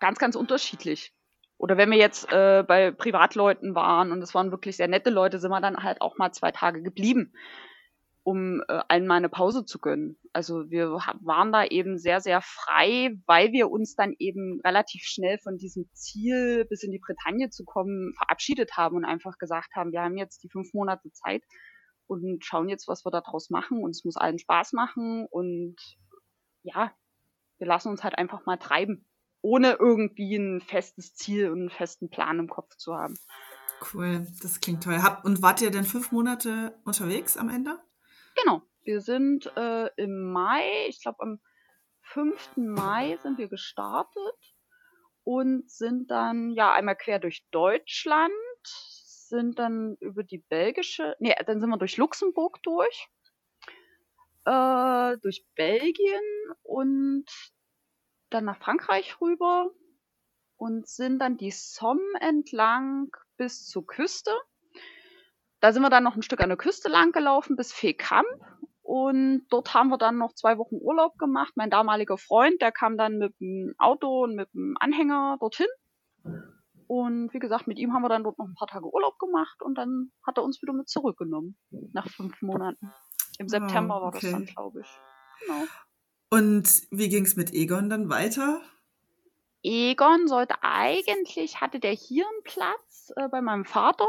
ganz, ganz unterschiedlich. Oder wenn wir jetzt äh, bei Privatleuten waren und es waren wirklich sehr nette Leute, sind wir dann halt auch mal zwei Tage geblieben um äh, allen mal eine Pause zu gönnen. Also wir waren da eben sehr, sehr frei, weil wir uns dann eben relativ schnell von diesem Ziel, bis in die Bretagne zu kommen, verabschiedet haben und einfach gesagt haben, wir haben jetzt die fünf Monate Zeit und schauen jetzt, was wir daraus machen und es muss allen Spaß machen und ja, wir lassen uns halt einfach mal treiben, ohne irgendwie ein festes Ziel und einen festen Plan im Kopf zu haben. Cool, das klingt toll. und wart ihr denn fünf Monate unterwegs am Ende? Genau. Wir sind äh, im Mai, ich glaube am 5. Mai sind wir gestartet und sind dann ja einmal quer durch Deutschland, sind dann über die belgische, nee, dann sind wir durch Luxemburg durch, äh, durch Belgien und dann nach Frankreich rüber und sind dann die Somme entlang bis zur Küste da sind wir dann noch ein Stück an der Küste lang gelaufen bis Feekamp und dort haben wir dann noch zwei Wochen Urlaub gemacht. Mein damaliger Freund, der kam dann mit dem Auto und mit dem Anhänger dorthin. Und wie gesagt, mit ihm haben wir dann dort noch ein paar Tage Urlaub gemacht und dann hat er uns wieder mit zurückgenommen. Nach fünf Monaten. Im ah, September oh, war das dann, glaube ich. Genau. Und wie ging es mit Egon dann weiter? Egon sollte eigentlich, hatte der hier einen Platz äh, bei meinem Vater.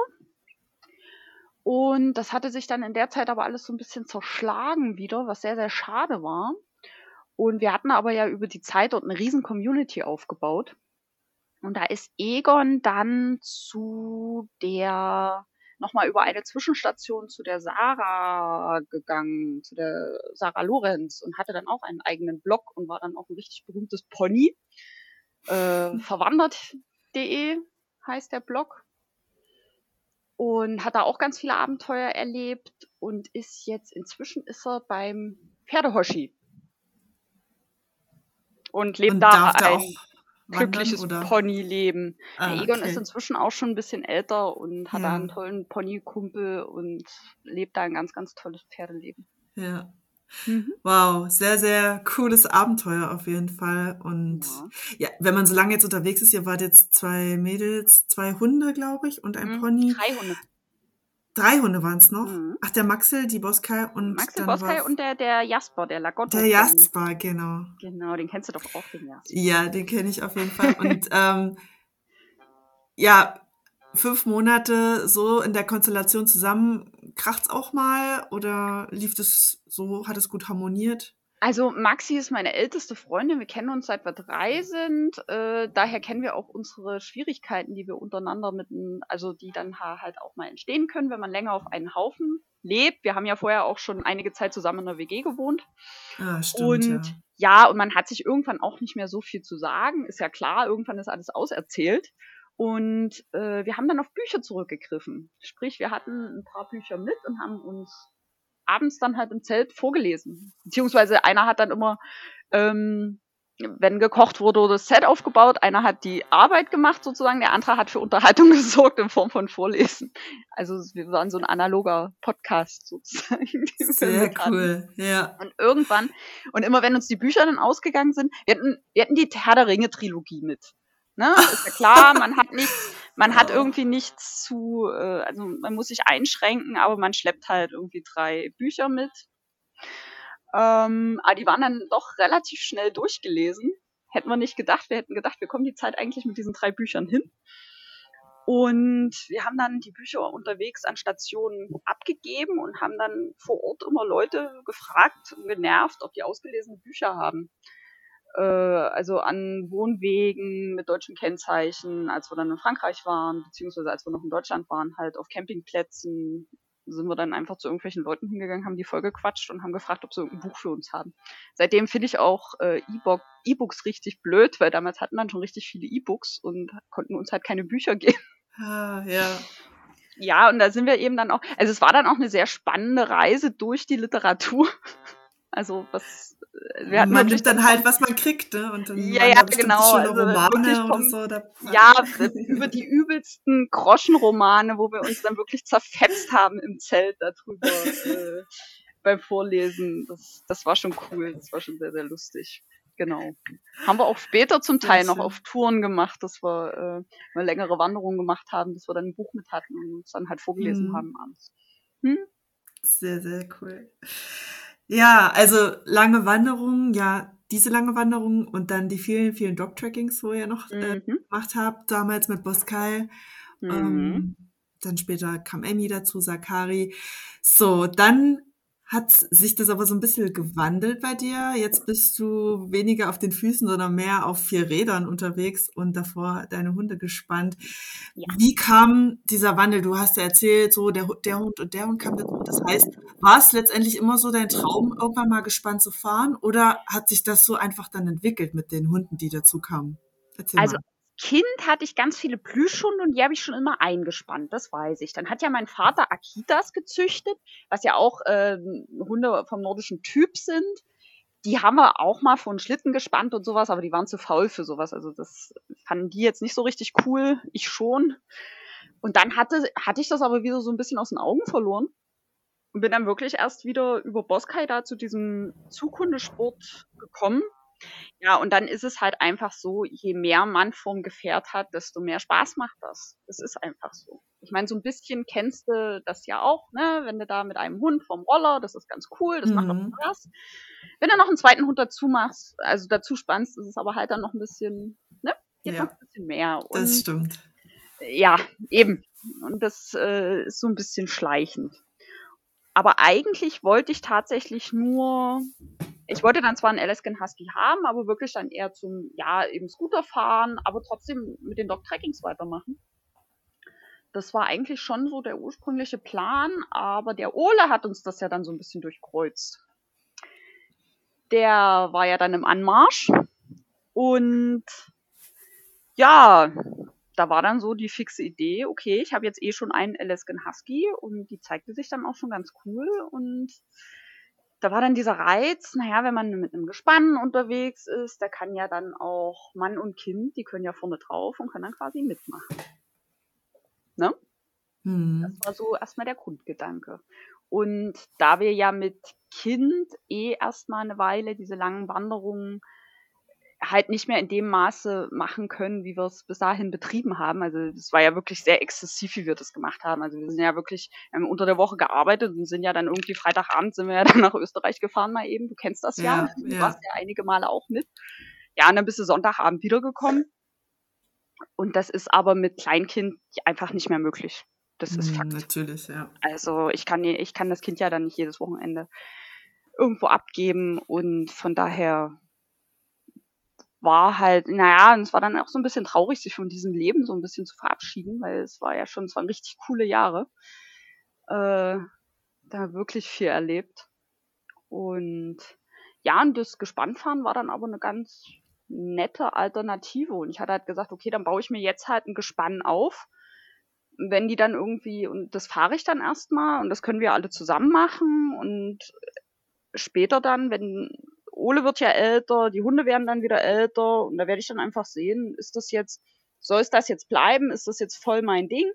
Und das hatte sich dann in der Zeit aber alles so ein bisschen zerschlagen wieder, was sehr, sehr schade war. Und wir hatten aber ja über die Zeit dort eine riesen Community aufgebaut. Und da ist Egon dann zu der, nochmal über eine Zwischenstation zu der Sarah gegangen, zu der Sarah Lorenz und hatte dann auch einen eigenen Blog und war dann auch ein richtig berühmtes Pony. Äh, verwandert.de heißt der Blog und hat da auch ganz viele Abenteuer erlebt und ist jetzt, inzwischen ist er beim Pferdehoshi. Und lebt und da ein glückliches Ponyleben. Ah, Egon okay. ist inzwischen auch schon ein bisschen älter und hat ja. da einen tollen Ponykumpel und lebt da ein ganz, ganz tolles Pferdeleben. Ja. Mhm. Wow, sehr, sehr cooles Abenteuer auf jeden Fall. Und ja. ja. wenn man so lange jetzt unterwegs ist, ihr wart jetzt zwei Mädels, zwei Hunde, glaube ich, und ein mhm. Pony. Drei Hunde. Drei Hunde waren es noch. Mhm. Ach, der Maxel, die Boskai und Maxel Boskai und der, der Jasper, der Lagotto. Der Jasper, genau. Genau, den kennst du doch auch, den Jasper. Ja, den kenne ich auf jeden Fall. und ähm, ja, fünf Monate so in der Konstellation zusammen, kracht's auch mal oder lief das so, hat es gut harmoniert? Also Maxi ist meine älteste Freundin, wir kennen uns seit wir drei sind, äh, daher kennen wir auch unsere Schwierigkeiten, die wir untereinander mit, also die dann halt auch mal entstehen können, wenn man länger auf einen Haufen lebt. Wir haben ja vorher auch schon einige Zeit zusammen in der WG gewohnt. Ah, stimmt, und ja. ja, und man hat sich irgendwann auch nicht mehr so viel zu sagen, ist ja klar, irgendwann ist alles auserzählt. Und äh, wir haben dann auf Bücher zurückgegriffen. Sprich, wir hatten ein paar Bücher mit und haben uns abends dann halt im Zelt vorgelesen. Beziehungsweise einer hat dann immer Ähm, wenn gekocht wurde, das Set aufgebaut. Einer hat die Arbeit gemacht sozusagen, der andere hat für Unterhaltung gesorgt in Form von Vorlesen. Also wir waren so ein analoger Podcast sozusagen. Sehr cool, ja. Und irgendwann, und immer wenn uns die Bücher dann ausgegangen sind, wir hatten, wir hatten die Herr der Ringe Trilogie mit. Ne? Ist ja klar, man hat nichts, man hat irgendwie nichts zu, äh, also man muss sich einschränken, aber man schleppt halt irgendwie drei Bücher mit. Ähm, aber die waren dann doch relativ schnell durchgelesen. Hätten wir nicht gedacht. Wir hätten gedacht, wir kommen die Zeit eigentlich mit diesen drei Büchern hin. Und wir haben dann die Bücher unterwegs an Stationen abgegeben und haben dann vor Ort immer Leute gefragt und genervt, ob die ausgelesene Bücher haben. Äh, also an Wohnwegen mit deutschen Kennzeichen, als wir dann in Frankreich waren, beziehungsweise als wir noch in Deutschland waren, halt auf Campingplätzen, sind wir dann einfach zu irgendwelchen Leuten hingegangen, haben die vollgequatscht und haben gefragt, ob sie irgendein Buch für uns haben. Seitdem finde ich auch äh, E-Books richtig blöd, weil damals hatten dann schon richtig viele E-Books und konnten uns halt keine Bücher geben. Ah, ja. Ja, und da sind wir eben dann auch, also es war dann auch eine sehr spannende Reise durch die Literatur. Also was wir hatten man nimmt dann halt, was man kriegt, ne? Und dann ja, ja, genau. Also Romane vom, oder so. Da, ja, über die übelsten Groschenromane, wo wir uns dann wirklich zerfetzt haben im Zelt darüber äh, beim Vorlesen. Das, das war schon cool. Das war schon sehr, sehr lustig. Genau. Haben wir auch später zum Teil noch auf Touren gemacht, dass wir äh, eine längere Wanderung gemacht haben, dass wir dann ein Buch mit hatten und uns dann halt vorgelesen hm. haben abends. Hm? Sehr, sehr cool. Ja, also lange Wanderungen, ja, diese lange Wanderung und dann die vielen, vielen Dog-Trackings, wo ihr noch äh, mhm. gemacht habt, damals mit Boskai. Mhm. Ähm, dann später kam Emmy dazu, Sakari. So, dann hat sich das aber so ein bisschen gewandelt bei dir. Jetzt bist du weniger auf den Füßen, sondern mehr auf vier Rädern unterwegs und davor deine Hunde gespannt. Ja. Wie kam dieser Wandel? Du hast ja erzählt, so der, der Hund und der Hund kam dazu. Das heißt, war es letztendlich immer so dein Traum, irgendwann mal gespannt zu fahren? Oder hat sich das so einfach dann entwickelt mit den Hunden, die dazu kamen? Erzähl also mal. Kind hatte ich ganz viele Plüschhunde und die habe ich schon immer eingespannt, das weiß ich. Dann hat ja mein Vater Akitas gezüchtet, was ja auch äh, Hunde vom nordischen Typ sind. Die haben wir auch mal von Schlitten gespannt und sowas, aber die waren zu faul für sowas. Also das fanden die jetzt nicht so richtig cool, ich schon. Und dann hatte, hatte ich das aber wieder so ein bisschen aus den Augen verloren und bin dann wirklich erst wieder über Boskai da zu diesem Zughundesport gekommen ja, und dann ist es halt einfach so, je mehr man vom Gefährt hat, desto mehr Spaß macht das. Das ist einfach so. Ich meine, so ein bisschen kennst du das ja auch, ne? Wenn du da mit einem Hund vom Roller, das ist ganz cool, das mhm. macht auch mhm. Spaß. Wenn du noch einen zweiten Hund dazu machst, also dazu spannst, ist es aber halt dann noch ein bisschen, ne? Geht ja, noch ein bisschen mehr. Und, das stimmt. Ja, eben. Und das äh, ist so ein bisschen schleichend. Aber eigentlich wollte ich tatsächlich nur ich wollte dann zwar einen Alaskan Husky haben, aber wirklich dann eher zum, ja, eben Scooter fahren, aber trotzdem mit den Dog Trackings weitermachen. Das war eigentlich schon so der ursprüngliche Plan, aber der Ole hat uns das ja dann so ein bisschen durchkreuzt. Der war ja dann im Anmarsch und ja, da war dann so die fixe Idee, okay, ich habe jetzt eh schon einen Alaskan Husky und die zeigte sich dann auch schon ganz cool und da war dann dieser Reiz, naja, wenn man mit einem Gespann unterwegs ist, da kann ja dann auch Mann und Kind, die können ja vorne drauf und können dann quasi mitmachen. Ne? Mhm. Das war so erstmal der Grundgedanke. Und da wir ja mit Kind eh erstmal eine Weile diese langen Wanderungen halt nicht mehr in dem Maße machen können, wie wir es bis dahin betrieben haben. Also es war ja wirklich sehr exzessiv, wie wir das gemacht haben. Also wir sind ja wirklich ähm, unter der Woche gearbeitet und sind ja dann irgendwie Freitagabend sind wir ja dann nach Österreich gefahren mal eben. Du kennst das ja. ja du ja. warst ja einige Male auch mit. Ja, und dann bist du Sonntagabend wiedergekommen. Und das ist aber mit Kleinkind einfach nicht mehr möglich. Das ist hm, Fakt. Natürlich, ja. Also ich kann, ich kann das Kind ja dann nicht jedes Wochenende irgendwo abgeben und von daher war halt, naja, und es war dann auch so ein bisschen traurig, sich von diesem Leben so ein bisschen zu verabschieden, weil es war ja schon, es waren richtig coole Jahre. Äh, da wirklich viel erlebt. Und ja, und das Gespannfahren war dann aber eine ganz nette Alternative. Und ich hatte halt gesagt, okay, dann baue ich mir jetzt halt ein Gespann auf. Wenn die dann irgendwie, und das fahre ich dann erstmal und das können wir alle zusammen machen und später dann, wenn Ole wird ja älter, die Hunde werden dann wieder älter und da werde ich dann einfach sehen, ist das jetzt, soll es das jetzt bleiben? Ist das jetzt voll mein Ding?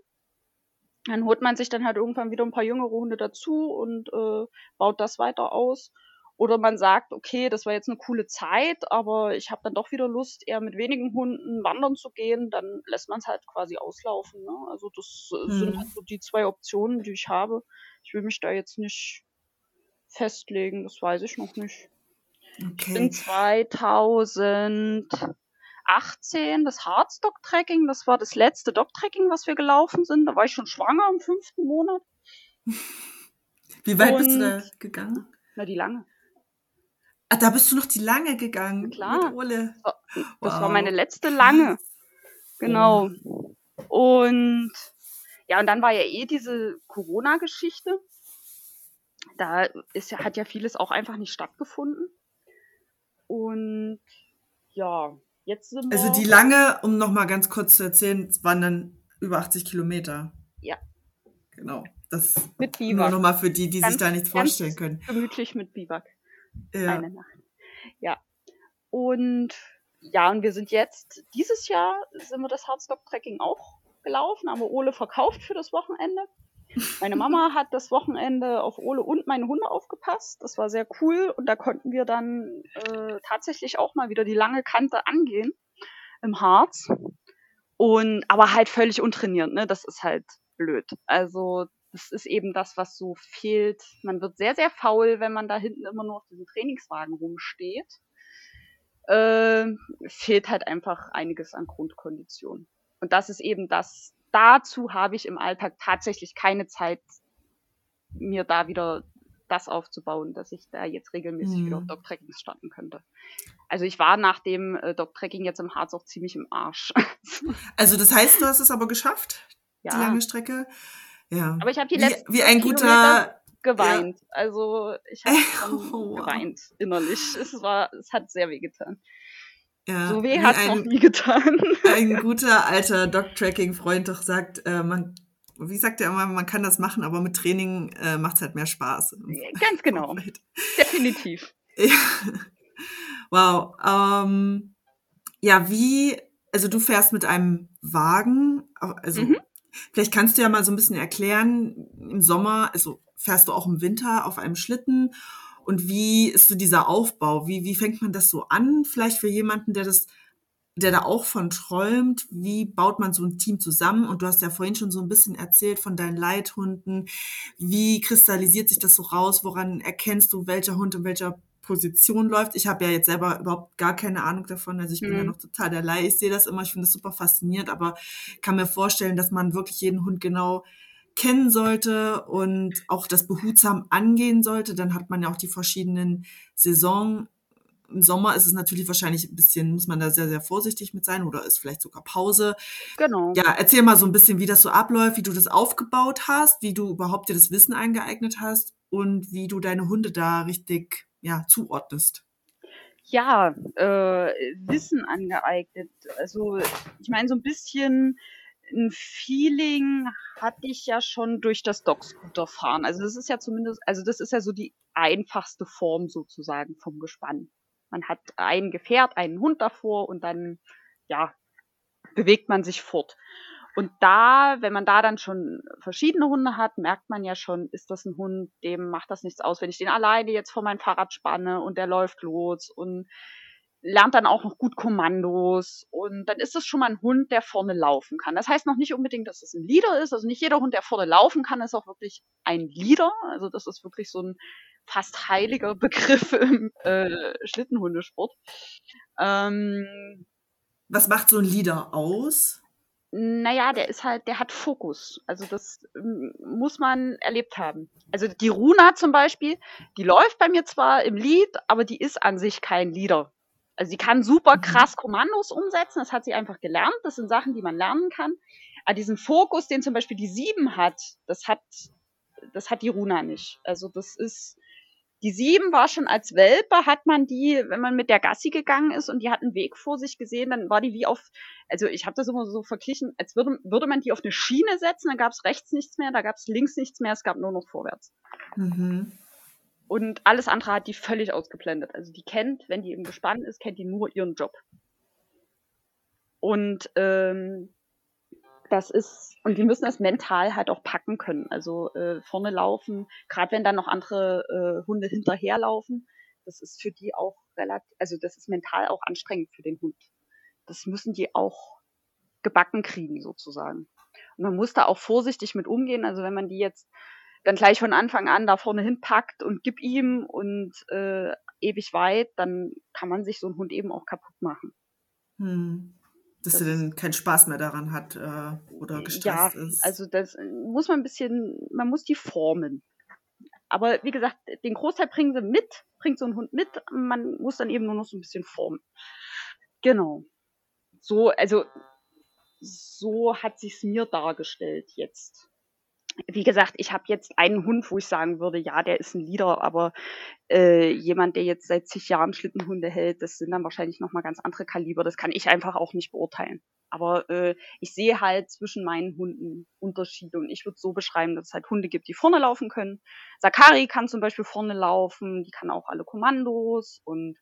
Dann holt man sich dann halt irgendwann wieder ein paar jüngere Hunde dazu und äh, baut das weiter aus. Oder man sagt, okay, das war jetzt eine coole Zeit, aber ich habe dann doch wieder Lust, eher mit wenigen Hunden wandern zu gehen, dann lässt man es halt quasi auslaufen. Ne? Also das äh, sind Mhm. halt so die zwei Optionen, die ich habe. Ich will mich da jetzt nicht festlegen, das weiß ich noch nicht. Ich bin Okay. 2018 das Harz-Dog-Tracking, das war das letzte Dog-Tracking, was wir gelaufen sind. Da war ich schon schwanger im fünften Monat. Wie weit bist du Und da gegangen? na, die lange. Ah, da bist du noch die lange gegangen Na mit klar. Ole. Das war, das war meine Wow, letzte lange. krass. Genau. Oh. Und ja, und dann war ja eh diese Corona-Geschichte. Da ist ja, hat ja vieles auch einfach nicht stattgefunden. Und ja, jetzt sind Also die wir, lange, um nochmal ganz kurz zu erzählen, waren dann über 80 Kilometer. ja, Genau. Das mit nur Biwak. nochmal für die, die sich Ganz, da nichts vorstellen können. gemütlich mit Biwak. Ja. Eine Nacht. Ja. Und ja, und wir sind jetzt, dieses Jahr sind wir das Hardstop-Trekking auch gelaufen, aber Ole verkauft für das Wochenende. Meine Mama hat das Wochenende auf Ole und meine Hunde aufgepasst. Das war sehr cool und da konnten wir dann äh, tatsächlich auch mal wieder die lange Kante angehen im Harz. Und aber halt völlig untrainiert, ne? Das ist halt blöd. Also das ist eben das, was so fehlt. Man wird sehr, sehr faul, wenn man da hinten immer nur auf diesem Trainingswagen rumsteht. Äh, fehlt halt einfach einiges an Grundkondition. Und das ist eben das, dazu habe ich im Alltag tatsächlich keine Zeit, mir da wieder das aufzubauen, dass ich da jetzt regelmäßig wieder auf. Dog-Trackings starten könnte. Also ich war nach dem äh, Dog-Tracking jetzt im Harz auch ziemlich im Arsch. Also das heißt, du hast es aber geschafft, die ja, lange Strecke. Ja. aber ich habe die Wie, letzten wie fünf ein Kilometer guter, ja. geweint. Also ich habe Oh, geweint innerlich. Es war, es hat sehr weh getan. Ja, So weh wie hat es noch nie getan. ein guter alter Dog-Tracking-Freund doch sagt, äh, man, wie sagt er immer, man kann das machen, aber mit Training äh, macht es halt mehr Spaß. Ganz genau, definitiv. Ja. Wow. Ähm, ja, wie, also du fährst mit einem Wagen, also Mhm. vielleicht kannst du ja mal so ein bisschen erklären, im Sommer, also fährst du auch im Winter auf einem Schlitten und wie ist so dieser Aufbau? Wie, wie fängt man das so an? Vielleicht für jemanden, der das, der da auch von träumt, wie baut man so ein Team zusammen? Und du hast ja vorhin schon so ein bisschen erzählt von deinen Leithunden. Wie kristallisiert sich das so raus? Woran erkennst du, welcher Hund in welcher Position läuft? Ich habe ja jetzt selber überhaupt gar keine Ahnung davon. Also ich bin ja Mhm. noch total der Laie. Ich sehe das immer, ich finde das super faszinierend, aber kann mir vorstellen, dass man wirklich jeden Hund genau kennen sollte und auch das behutsam angehen sollte. Dann hat man ja auch die verschiedenen Saison. Im Sommer ist es natürlich wahrscheinlich ein bisschen, muss man da sehr, sehr vorsichtig mit sein oder ist vielleicht sogar Pause. Genau. Ja, erzähl mal so ein bisschen, wie das so abläuft, wie du das aufgebaut hast, wie du überhaupt dir das Wissen eingeeignet hast und wie du deine Hunde da richtig, ja, zuordnest. Ja, äh, Wissen angeeignet. Also ich meine, so ein bisschen ein Feeling hatte ich ja schon durch das Dog-Scooter-Fahren. Also das ist ja zumindest, also das ist ja so die einfachste Form sozusagen vom Gespann. Man hat ein Gefährt, einen Hund davor und dann, ja, bewegt man sich fort. Und da, wenn man da dann schon verschiedene Hunde hat, merkt man ja schon, ist das ein Hund, dem macht das nichts aus, wenn ich den alleine jetzt vor mein Fahrrad spanne und der läuft los und lernt dann auch noch gut Kommandos und dann ist es schon mal ein Hund, der vorne laufen kann. Das heißt noch nicht unbedingt, dass es ein Leader ist. Also nicht jeder Hund, der vorne laufen kann, ist auch wirklich ein Leader. Also das ist wirklich so ein fast heiliger Begriff im äh, Schlittenhundesport. Ähm, Was macht so ein Leader aus? naja, der ist halt, der hat Fokus. Also das muss man erlebt haben. Also die Runa zum Beispiel, die läuft bei mir zwar im Lied, aber die ist an sich kein Leader. Also sie kann super Mhm. krass Kommandos umsetzen, das hat sie einfach gelernt, das sind Sachen, die man lernen kann. Aber diesen Fokus, den zum Beispiel die Sieben hat, das hat, das hat die Runa nicht. Also das ist, die Sieben war schon als Welpe, hat man die, wenn man mit der Gassi gegangen ist und die hat einen Weg vor sich gesehen, dann war die wie auf, also ich habe das immer so verglichen, als würde, würde man die auf eine Schiene setzen, dann gab es rechts nichts mehr, da gab es links nichts mehr, es gab nur noch vorwärts. Mhm. Und alles andere hat die völlig ausgeblendet. Also die kennt, wenn die im Gespann ist, kennt die nur ihren Job. Und ähm, das ist, und die müssen das mental halt auch packen können. Also äh, vorne laufen, gerade wenn dann noch andere äh, Hunde hinterherlaufen, das ist für die auch relativ, also das ist mental auch anstrengend für den Hund. Das müssen die auch gebacken kriegen, sozusagen. Und man muss da auch vorsichtig mit umgehen. Also wenn man die jetzt dann gleich von Anfang an da vorne hinpackt und gib ihm und äh, ewig weit, dann kann man sich so einen Hund eben auch kaputt machen. Hm. Dass er dann keinen Spaß mehr daran hat äh, oder gestresst ja, ist. Also das muss man ein bisschen, man muss die formen. Aber wie gesagt, den Großteil bringen sie mit, bringt so ein Hund mit. Man muss dann eben nur noch so ein bisschen formen. Genau. So, also so hat sich's mir dargestellt jetzt wie gesagt, ich habe jetzt einen Hund, wo ich sagen würde, ja, der ist ein Leader, aber äh, jemand, der jetzt seit zig Jahren Schlittenhunde hält, das sind dann wahrscheinlich nochmal ganz andere Kaliber. Das kann ich einfach auch nicht beurteilen. Aber äh, ich sehe halt zwischen meinen Hunden Unterschiede und ich würde so beschreiben, dass es halt Hunde gibt, die vorne laufen können. Sakari kann zum Beispiel vorne laufen, die kann auch alle Kommandos und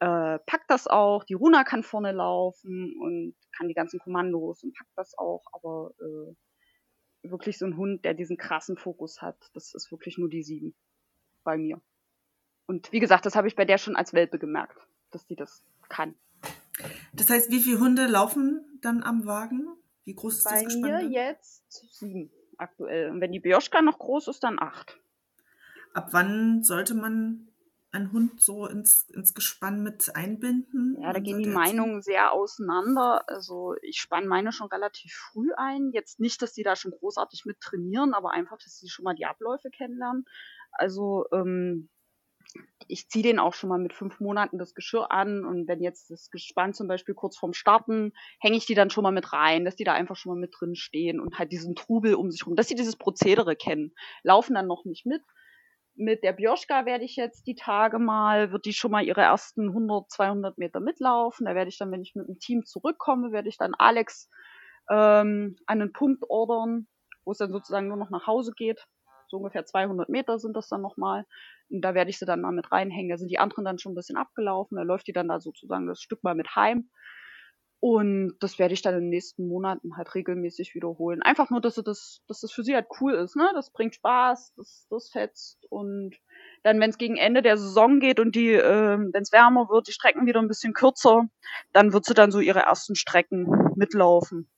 äh, packt das auch. Die Runa kann vorne laufen und kann die ganzen Kommandos und packt das auch, aber äh, wirklich so ein Hund, der diesen krassen Fokus hat. Das ist wirklich nur die sieben bei mir. Und wie gesagt, das habe ich bei der schon als Welpe gemerkt, dass die das kann. Das heißt, wie viele Hunde laufen dann am Wagen? Wie groß ist bei das Gespann? Bei mir jetzt sieben aktuell. Und wenn die Bioschka noch groß ist, dann acht. Ab wann sollte man einen Hund so ins, ins Gespann mit einbinden? Ja, da gehen die Meinungen sehr auseinander. Also ich spanne meine schon relativ früh ein. Jetzt nicht, dass die da schon großartig mit trainieren, aber einfach, dass sie schon mal die Abläufe kennenlernen. Also ähm, ich ziehe den auch schon mal mit fünf Monaten das Geschirr an und wenn jetzt das Gespann zum Beispiel kurz vorm Starten, hänge ich die dann schon mal mit rein, dass die da einfach schon mal mit drin stehen und halt diesen Trubel um sich rum, dass sie dieses Prozedere kennen. Laufen dann noch nicht mit, mit der Bioschka werde ich jetzt die Tage mal, wird die schon mal ihre ersten 100, 200 Meter mitlaufen. Da werde ich dann, wenn ich mit dem Team zurückkomme, werde ich dann Alex ähm, einen Punkt ordern, wo es dann sozusagen nur noch nach Hause geht. So ungefähr 200 Meter sind das dann nochmal. Und da werde ich sie dann mal mit reinhängen. Da sind die anderen dann schon ein bisschen abgelaufen. Da läuft die dann da sozusagen das Stück mal mit heim. Und das werde ich dann in den nächsten Monaten halt regelmäßig wiederholen. Einfach nur, dass, das, dass das für sie halt cool ist, ne? Das bringt Spaß, das, das fetzt. Und dann, wenn es gegen Ende der Saison geht und die, äh, wenn es wärmer wird, die Strecken wieder ein bisschen kürzer, dann wird sie dann so ihre ersten Strecken mitlaufen.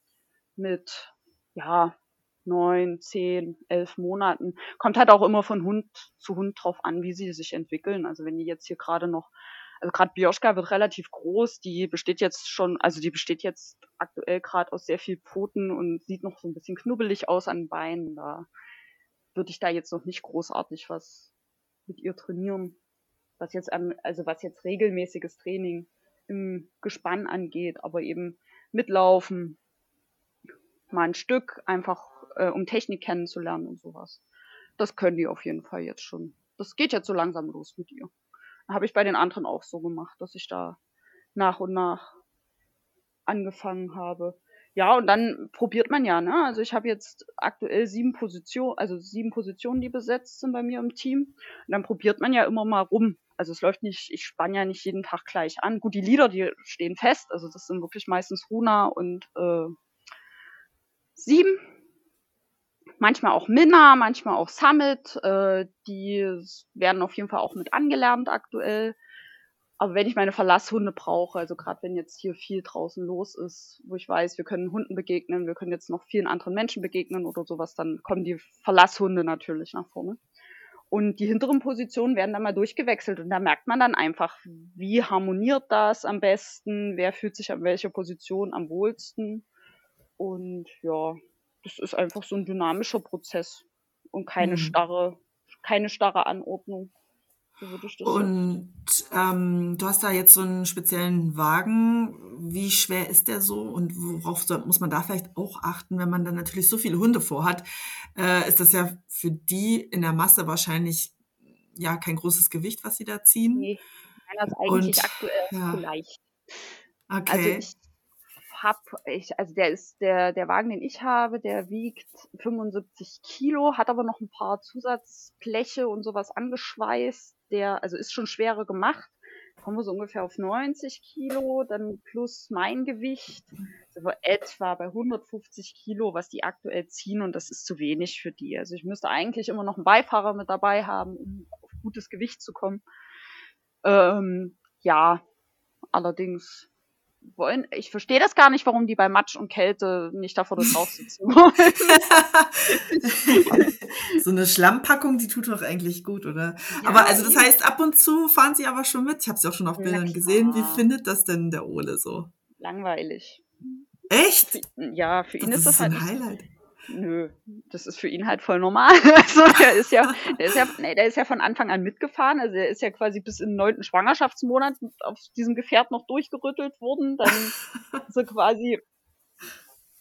Mit, ja, neun, zehn, elf Monaten. Kommt halt auch immer von Hund zu Hund drauf an, wie sie sich entwickeln. Also wenn die jetzt hier gerade noch also gerade Bioschka wird relativ groß, die besteht jetzt schon, also die besteht jetzt aktuell gerade aus sehr viel Pfoten und sieht noch so ein bisschen knubbelig aus an Beinen. Da würde ich da jetzt noch nicht großartig was mit ihr trainieren. Was jetzt an, also was jetzt regelmäßiges Training im Gespann angeht, aber eben mitlaufen, mal ein Stück, einfach äh, um Technik kennenzulernen und sowas. Das können die auf jeden Fall jetzt schon. Das geht jetzt so langsam los mit ihr. Habe ich bei den anderen auch so gemacht, dass ich da nach und nach angefangen habe. Ja, und dann probiert man ja, ne? Also ich habe jetzt aktuell sieben Positionen, also sieben Positionen, die besetzt sind bei mir im Team. Und dann probiert man ja immer mal rum. Also es läuft nicht, ich spanne ja nicht jeden Tag gleich an. Gut, die Lieder, die stehen fest. Also das sind wirklich meistens Runa und äh, sieben manchmal auch Minna, manchmal auch Summit. Äh, die werden auf jeden Fall auch mit angelernt aktuell. Aber wenn ich meine Verlasshunde brauche, also gerade wenn jetzt hier viel draußen los ist, wo ich weiß, wir können Hunden begegnen, wir können jetzt noch vielen anderen Menschen begegnen oder sowas, dann kommen die Verlasshunde natürlich nach vorne. Und die hinteren Positionen werden dann mal durchgewechselt und da merkt man dann einfach, wie harmoniert das am besten, wer fühlt sich an welcher Position am wohlsten. Und ja, das ist einfach so ein dynamischer Prozess und keine mhm. starre, keine starre Anordnung. So und ähm, du hast da jetzt so einen speziellen Wagen. Wie schwer ist der so und worauf soll, muss man da vielleicht auch achten, wenn man dann natürlich so viele Hunde vorhat? Äh, ist das ja für die in der Masse wahrscheinlich ja kein großes Gewicht, was sie da ziehen? Nee, meiner ist eigentlich und, aktuell ja. leicht. Okay. Also ich habe, ich, also der ist, der, der Wagen, den ich habe, der wiegt 75 Kilo, hat aber noch ein paar Zusatzbleche und sowas angeschweißt. Der, also ist schon schwerer gemacht. Kommen wir so ungefähr auf 90 Kilo, dann plus mein Gewicht, also etwa bei 150 Kilo, was die aktuell ziehen und das ist zu wenig für die. Also ich müsste eigentlich immer noch einen Beifahrer mit dabei haben, um auf gutes Gewicht zu kommen. Ähm, ja, allerdings wollen. Ich verstehe das gar nicht, warum die bei Matsch und Kälte nicht da vorne drauf sitzen wollen. so eine Schlammpackung, die tut doch eigentlich gut, oder? Ja, aber also das heißt, ab und zu fahren sie aber schon mit. Ich habe sie auch schon auf Bildern gesehen. Wie findet das denn der Ole so? Langweilig. Echt? Ja, für ihn das ist das ist halt. ein Highlight. Nö, das ist für ihn halt voll normal. Also der ist ja, der ist ja, nee, der ist ja von Anfang an mitgefahren. Also er ist ja quasi bis in den neunten Schwangerschaftsmonat auf diesem Gefährt noch durchgerüttelt worden. Dann er quasi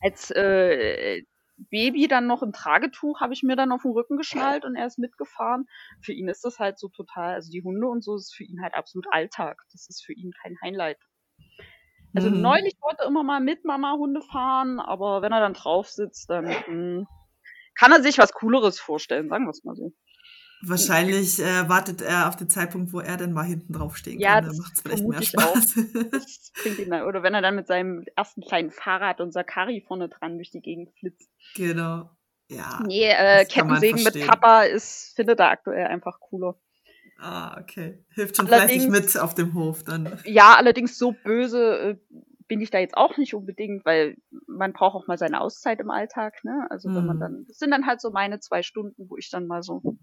als äh, Baby dann noch im Tragetuch habe ich mir dann auf den Rücken geschnallt und er ist mitgefahren. Für ihn ist das halt so total, also die Hunde und so ist für ihn halt absolut Alltag. Das ist für ihn kein Highlight. Also Mhm. neulich wollte er immer mal mit Mama Hunde fahren, aber wenn er dann drauf sitzt, dann mh, kann er sich was Cooleres vorstellen, sagen wir es mal so. Wahrscheinlich äh, wartet er auf den Zeitpunkt, wo er dann mal hinten drauf stehen Ja, kann. Dann das macht es vielleicht mehr. Spaß. Ihn oder wenn er dann mit seinem ersten kleinen Fahrrad und Sakari vorne dran durch die Gegend flitzt. genau. Ja. Nee, äh, Kettensägen mit. Papa ist, findet er aktuell einfach cooler. Ah, okay. Hilft schon fleißig Allerdings- mit auf dem Hof dann. Ja, allerdings so böse äh, bin ich da jetzt auch nicht unbedingt, weil man braucht auch mal seine Auszeit im Alltag, ne? Also wenn man Mhm. dann, das sind dann halt so meine zwei Stunden, wo ich dann mal so, hm,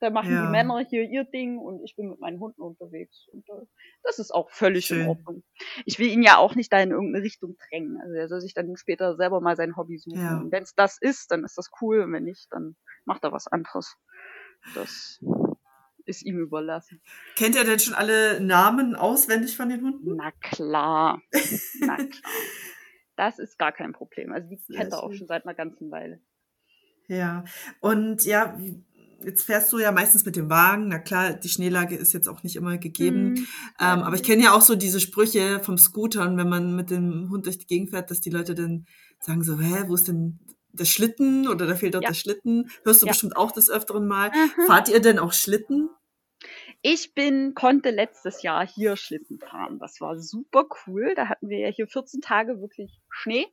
da machen Ja. die Männer hier ihr Ding und ich bin mit meinen Hunden unterwegs. Und äh, das ist auch völlig in Schön. Ordnung. Ich will ihn ja auch nicht da in irgendeine Richtung drängen. Also er soll sich dann später selber mal sein Hobby suchen. Ja. Und wenn es das ist, dann ist das cool. Und wenn nicht, dann macht er was anderes. Das ist ihm überlassen. Kennt ihr denn schon alle Namen auswendig von den Hunden? Na klar. Na klar. Das ist gar kein Problem. Also die Sehr kennt er auch schon seit einer ganzen Weile. Ja. Und ja, jetzt fährst du ja meistens mit dem Wagen. Na klar, die Schneelage ist jetzt auch nicht immer gegeben. Hm, Ähm, aber ich kenne ja auch so diese Sprüche vom Scooter und wenn man mit dem Hund durch die Gegend fährt, dass die Leute dann sagen so, hä, wo ist denn der Schlitten oder da fehlt doch Ja. der Schlitten. Hörst du Ja. bestimmt auch des Öfteren mal. Mhm. Fahrt ihr denn auch Schlitten? Ich bin, konnte letztes Jahr hier Schlitten fahren. Das war super cool. Da hatten wir ja hier 14 Tage wirklich Schnee.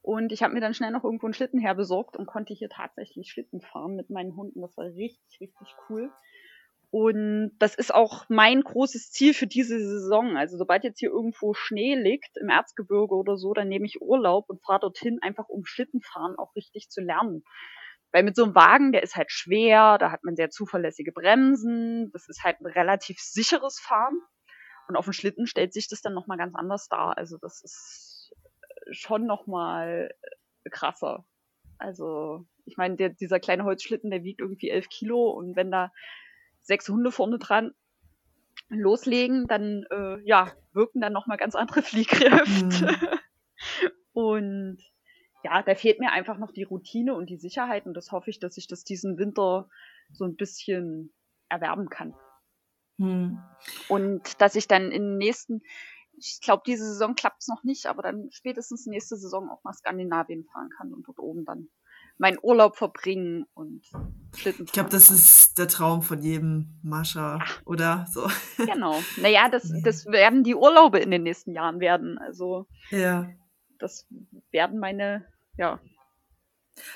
Und ich habe mir dann schnell noch irgendwo einen Schlitten herbesorgt und konnte hier tatsächlich Schlitten fahren mit meinen Hunden. Das war richtig, richtig cool. Und das ist auch mein großes Ziel für diese Saison. Also sobald jetzt hier irgendwo Schnee liegt, im Erzgebirge oder so, dann nehme ich Urlaub und fahre dorthin, einfach um Schlittenfahren auch richtig zu lernen. Weil mit so einem Wagen, der ist halt schwer, da hat man sehr zuverlässige Bremsen, das ist halt ein relativ sicheres Fahren. Und auf dem Schlitten stellt sich das dann nochmal ganz anders dar. Also das ist schon nochmal krasser. Also, ich meine, der, dieser kleine Holzschlitten, der wiegt irgendwie elf Kilo und wenn da sechs Hunde vorne dran loslegen, dann äh, ja, wirken dann nochmal ganz andere Fliehkräfte. Hm. Und ja, da fehlt mir einfach noch die Routine und die Sicherheit und das hoffe ich, dass ich das diesen Winter so ein bisschen erwerben kann. Hm. Und dass ich dann in den nächsten, ich glaube, diese Saison klappt es noch nicht, aber dann spätestens nächste Saison auch nach Skandinavien fahren kann und dort oben dann meinen Urlaub verbringen und Schlitten Ich glaube, das ist der Traum von jedem Mascha, oder? So. Genau. Naja, das, Ja. das werden die Urlaube in den nächsten Jahren werden. Also Ja. das werden meine, ja.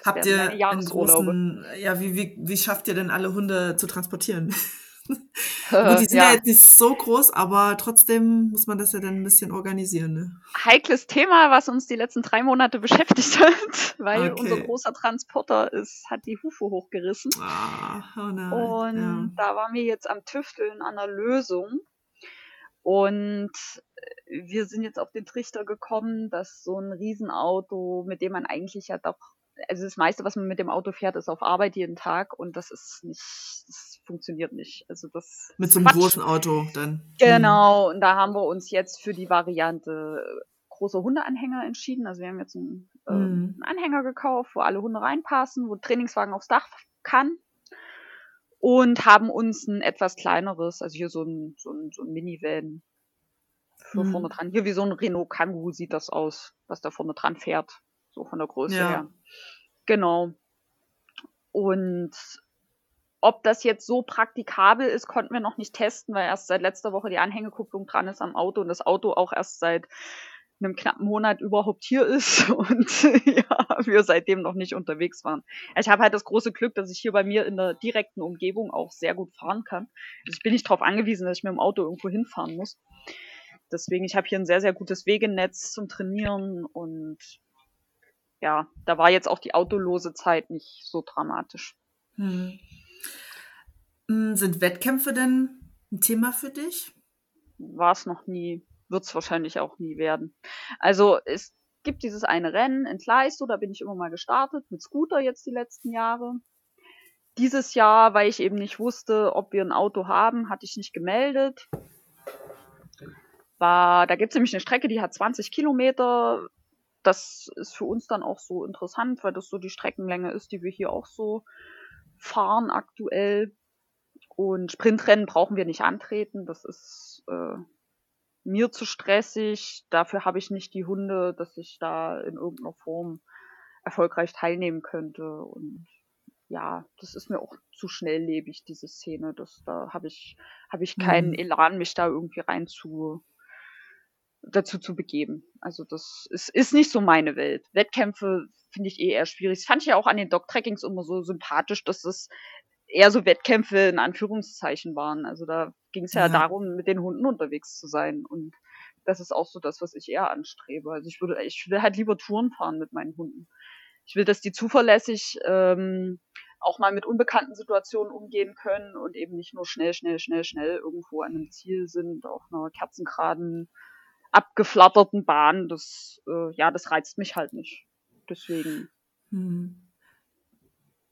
Habt ihr einen großen, ja, wie, wie, wie schafft ihr denn alle Hunde zu transportieren? Gut, die sind ja. ja. jetzt nicht so groß, aber trotzdem muss man das ja dann ein bisschen organisieren, ne? Heikles Thema, was uns die letzten drei Monate beschäftigt hat, weil Okay. unser großer Transporter ist, hat die Hufe hochgerissen. Ah, oh nein. Und da waren wir jetzt am Tüfteln an der Lösung. Und wir sind jetzt auf den Trichter gekommen, dass so ein Riesenauto, mit dem man eigentlich ja doch, also das meiste, was man mit dem Auto fährt, ist auf Arbeit jeden Tag und das ist nicht, das funktioniert nicht. Also das. Mit so einem Quatsch. großen Auto dann. Genau, und da haben wir uns jetzt für die Variante große Hundeanhänger entschieden. Also wir haben jetzt einen, äh, einen Anhänger gekauft, wo alle Hunde reinpassen, wo Trainingswagen aufs Dach kann. Und haben uns ein etwas kleineres, also hier so ein, so ein, so ein Minivan für Mhm. vorne dran. Hier wie so ein Renault Kangoo sieht das aus, was da vorne dran fährt. So von der Größe Ja. her. Genau. Und ob das jetzt so praktikabel ist, konnten wir noch nicht testen, weil erst seit letzter Woche die Anhängekupplung dran ist am Auto und das Auto auch erst seit einem knappen Monat überhaupt hier ist und ja, wir seitdem noch nicht unterwegs waren. Ich habe halt das große Glück, dass ich hier bei mir in der direkten Umgebung auch sehr gut fahren kann. Also ich bin nicht darauf angewiesen, dass ich mit dem Auto irgendwo hinfahren muss. Deswegen, ich habe hier ein sehr, sehr gutes Wegenetz zum Trainieren und ja, da war jetzt auch die autolose Zeit nicht so dramatisch. Hm. Mm, Sind Wettkämpfe denn ein Thema für dich? War es noch nie, wird es wahrscheinlich auch nie werden. Also es gibt dieses eine Rennen in Kleistow, da bin ich immer mal gestartet, mit Scooter jetzt die letzten Jahre. Dieses Jahr, weil ich eben nicht wusste, ob wir ein Auto haben, hatte ich nicht gemeldet. War, da gibt es nämlich eine Strecke, die hat 20 Kilometer. Das ist für uns dann auch so interessant, weil das so die Streckenlänge ist, die wir hier auch so fahren aktuell. Und Sprintrennen brauchen wir nicht antreten. Das ist äh, mir zu stressig. Dafür habe ich nicht die Hunde, dass ich da in irgendeiner Form erfolgreich teilnehmen könnte. Und ja, das ist mir auch zu schnelllebig, diese Szene. Das, da habe ich, habe ich keinen Mhm. Elan, mich da irgendwie rein zu, dazu zu begeben. Also das ist, ist nicht so meine Welt. Wettkämpfe finde ich eh eher schwierig. Das fand ich ja auch an den Dog-Trackings immer so sympathisch, dass es eher so Wettkämpfe in Anführungszeichen waren. Also da ging es ja, Ja. darum, mit den Hunden unterwegs zu sein. Und das ist auch so das, was ich eher anstrebe. Also ich würde, ich will halt lieber Touren fahren mit meinen Hunden. Ich will, dass die zuverlässig ähm, auch mal mit unbekannten Situationen umgehen können und eben nicht nur schnell, schnell, schnell, schnell irgendwo an einem Ziel sind, auf einer kerzengraden, abgeflatterten Bahn. Das, äh, ja, das reizt mich halt nicht. Deswegen. Hm.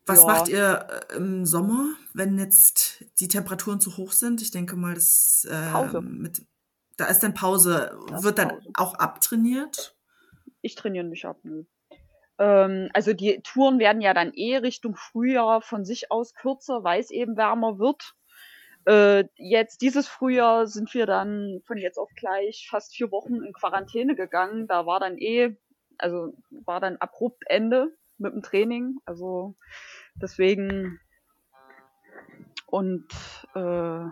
Was Ja. macht ihr äh, im Sommer, wenn jetzt die Temperaturen zu hoch sind? Ich denke mal, das Pause. ähm, mit da ist dann Pause. Da ist Wird dann Pause. auch abtrainiert? Ich trainiere nicht ab, nö. Ähm, also die Touren werden ja dann eh Richtung Frühjahr von sich aus kürzer, weil es eben wärmer wird. Äh, jetzt dieses Frühjahr sind wir dann von jetzt auf gleich fast vier Wochen in Quarantäne gegangen. Da war dann eh, also war dann abrupt Ende mit dem Training. Also deswegen und äh,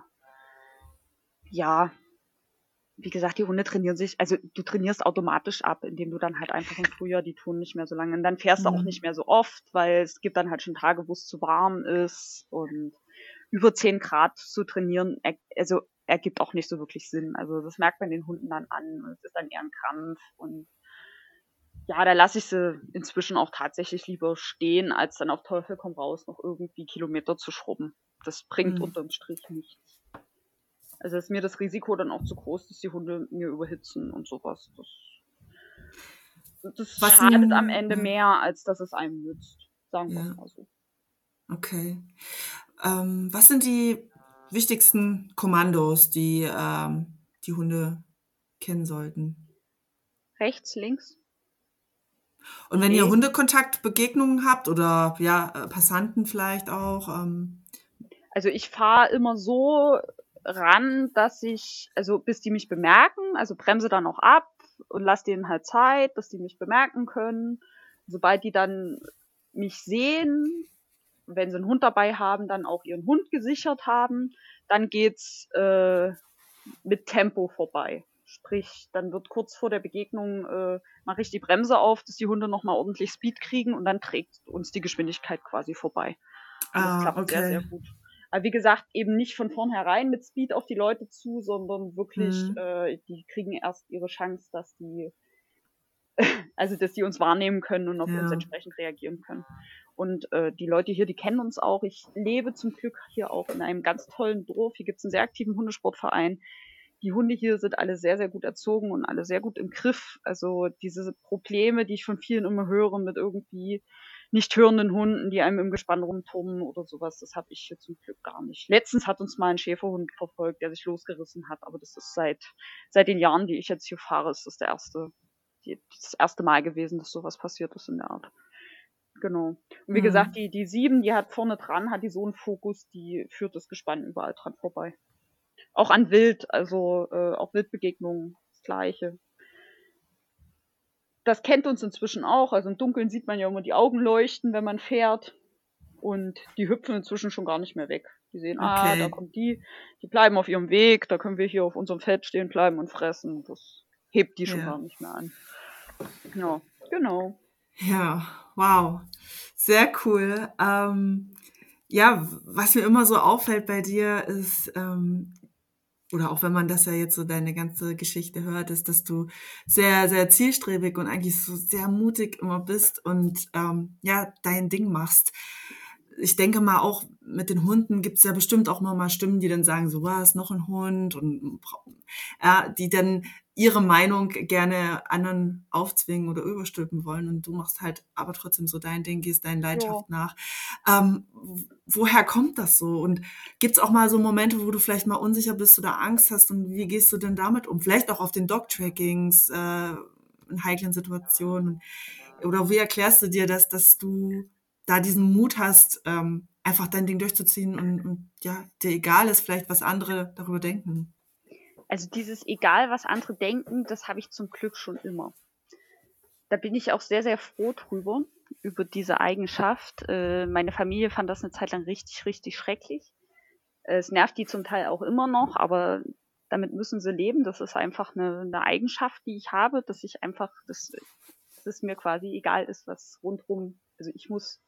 ja, wie gesagt, die Hunde trainieren sich, also du trainierst automatisch ab, indem du dann halt einfach im Frühjahr die tun nicht mehr so lange. Und dann fährst du auch Mhm. nicht mehr so oft, weil es gibt dann halt schon Tage, wo es zu warm ist und über 10 Grad zu trainieren, er, also ergibt auch nicht so wirklich Sinn. Also das merkt man den Hunden dann an und es ist dann eher ein Krampf und ja, da lasse ich sie inzwischen auch tatsächlich lieber stehen, als dann auf Teufel komm raus noch irgendwie Kilometer zu schrubben. Das bringt Mhm. unterm Strich nichts. Also ist mir das Risiko dann auch zu groß, dass die Hunde mir überhitzen und sowas. Das, das Was schadet am Ende ja. mehr, als dass es einem nützt. Sagen wir Ja. es mal so. Okay. Ähm, was sind die wichtigsten Kommandos, die ähm, die Hunde kennen sollten? Rechts, links. Und wenn ihr Okay. Hundekontaktbegegnungen habt oder ja, äh, Passanten vielleicht auch, ähm, Also ich fahre immer so ran, dass ich, also bis die mich bemerken, also bremse dann auch ab und lasse denen halt Zeit, dass die mich bemerken können. Sobald die dann mich sehen, wenn sie einen Hund dabei haben, dann auch ihren Hund gesichert haben, dann geht's äh, mit Tempo vorbei. Sprich, dann wird kurz vor der Begegnung äh, mache ich die Bremse auf, dass die Hunde nochmal ordentlich Speed kriegen und dann trägt uns die Geschwindigkeit quasi vorbei. Und das Ah, klappt sehr, okay. sehr gut. Aber wie gesagt, eben nicht von vornherein mit Speed auf die Leute zu, sondern wirklich, Mhm. äh, die kriegen erst ihre Chance, dass die, also dass die uns wahrnehmen können und auf Ja. uns entsprechend reagieren können. Und äh, die Leute hier, die kennen uns auch. Ich lebe zum Glück hier auch in einem ganz tollen Dorf. Hier gibt es einen sehr aktiven Hundesportverein. Die Hunde hier sind alle sehr, sehr gut erzogen und alle sehr gut im Griff. Also diese Probleme, die ich von vielen immer höre mit irgendwie nicht hörenden Hunden, die einem im Gespann rumturnen oder sowas, das habe ich hier zum Glück gar nicht. Letztens hat uns mal ein Schäferhund verfolgt, der sich losgerissen hat, aber das ist seit seit den Jahren, die ich jetzt hier fahre, ist das der erste, das erste Mal gewesen, dass sowas passiert ist in der Art. Genau. Und wie Mhm. gesagt, die, die sieben, die hat vorne dran, hat die so einen Fokus, die führt das Gespann überall dran vorbei. Auch an Wild, also äh, auch Wildbegegnungen Gleiche. Das kennt uns inzwischen auch. Also im Dunkeln sieht man ja immer die Augen leuchten, wenn man fährt. Und die hüpfen inzwischen schon gar nicht mehr weg. Die sehen, okay. ah, da kommt die, die bleiben auf ihrem Weg, da können wir hier auf unserem Feld stehen bleiben und fressen. Das hebt die schon ja. gar nicht mehr an. Ja, genau. Ja, wow. Sehr cool. Ähm, ja, was mir immer so auffällt bei dir ist, ähm, oder auch wenn man das ja jetzt so deine ganze Geschichte hört, ist, dass du sehr, sehr zielstrebig und eigentlich so sehr mutig immer bist und ähm, ja, dein Ding machst. Ich denke mal auch mit den Hunden gibt es ja bestimmt auch mal Stimmen, die dann sagen, so was, noch ein Hund und ja, die dann ihre Meinung gerne anderen aufzwingen oder überstülpen wollen und du machst halt aber trotzdem so dein Ding, gehst deinen Leidenschaft ja. nach. Ähm, woher kommt das so? Und gibt es auch mal so Momente, wo du vielleicht mal unsicher bist oder Angst hast und wie gehst du denn damit um? Vielleicht auch auf den Dog-Trackings, äh, in heiklen Situationen. Oder wie erklärst du dir das, dass du da diesen Mut hast, ähm, einfach dein Ding durchzuziehen und, und ja, dir egal ist vielleicht, was andere darüber denken? Also dieses egal, was andere denken, das habe ich zum Glück schon immer. Da bin ich auch sehr, sehr froh drüber, über diese Eigenschaft. Äh, meine Familie fand das eine Zeit lang richtig, richtig schrecklich. Es nervt die zum Teil auch immer noch, aber damit müssen sie leben. Das ist einfach eine, eine Eigenschaft, die ich habe, dass ich einfach, dass, dass es mir quasi egal ist, was rundrum, also ich muss,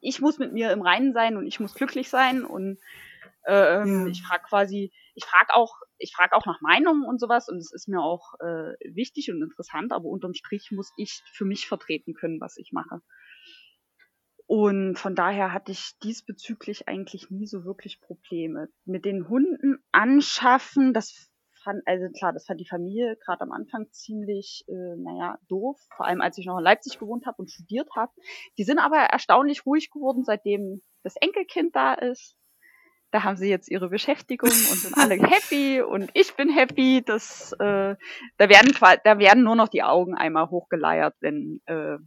ich muss mit mir im Reinen sein und ich muss glücklich sein und ähm, ja. ich frage quasi, ich frage auch ich frage auch nach Meinungen und sowas und es ist mir auch äh, wichtig und interessant, aber unterm Strich muss ich für mich vertreten können, was ich mache. Und von daher hatte ich diesbezüglich eigentlich nie so wirklich Probleme. Mit den Hunden anschaffen, das fand, also klar, das fand die Familie gerade am Anfang ziemlich, äh, naja, doof. Vor allem als ich noch in Leipzig gewohnt habe und studiert habe. Die sind aber erstaunlich ruhig geworden, seitdem das Enkelkind da ist da haben sie jetzt ihre Beschäftigung und sind alle happy und ich bin happy. Dass, äh, da werden da werden nur noch die Augen einmal hochgeleiert, wenn äh,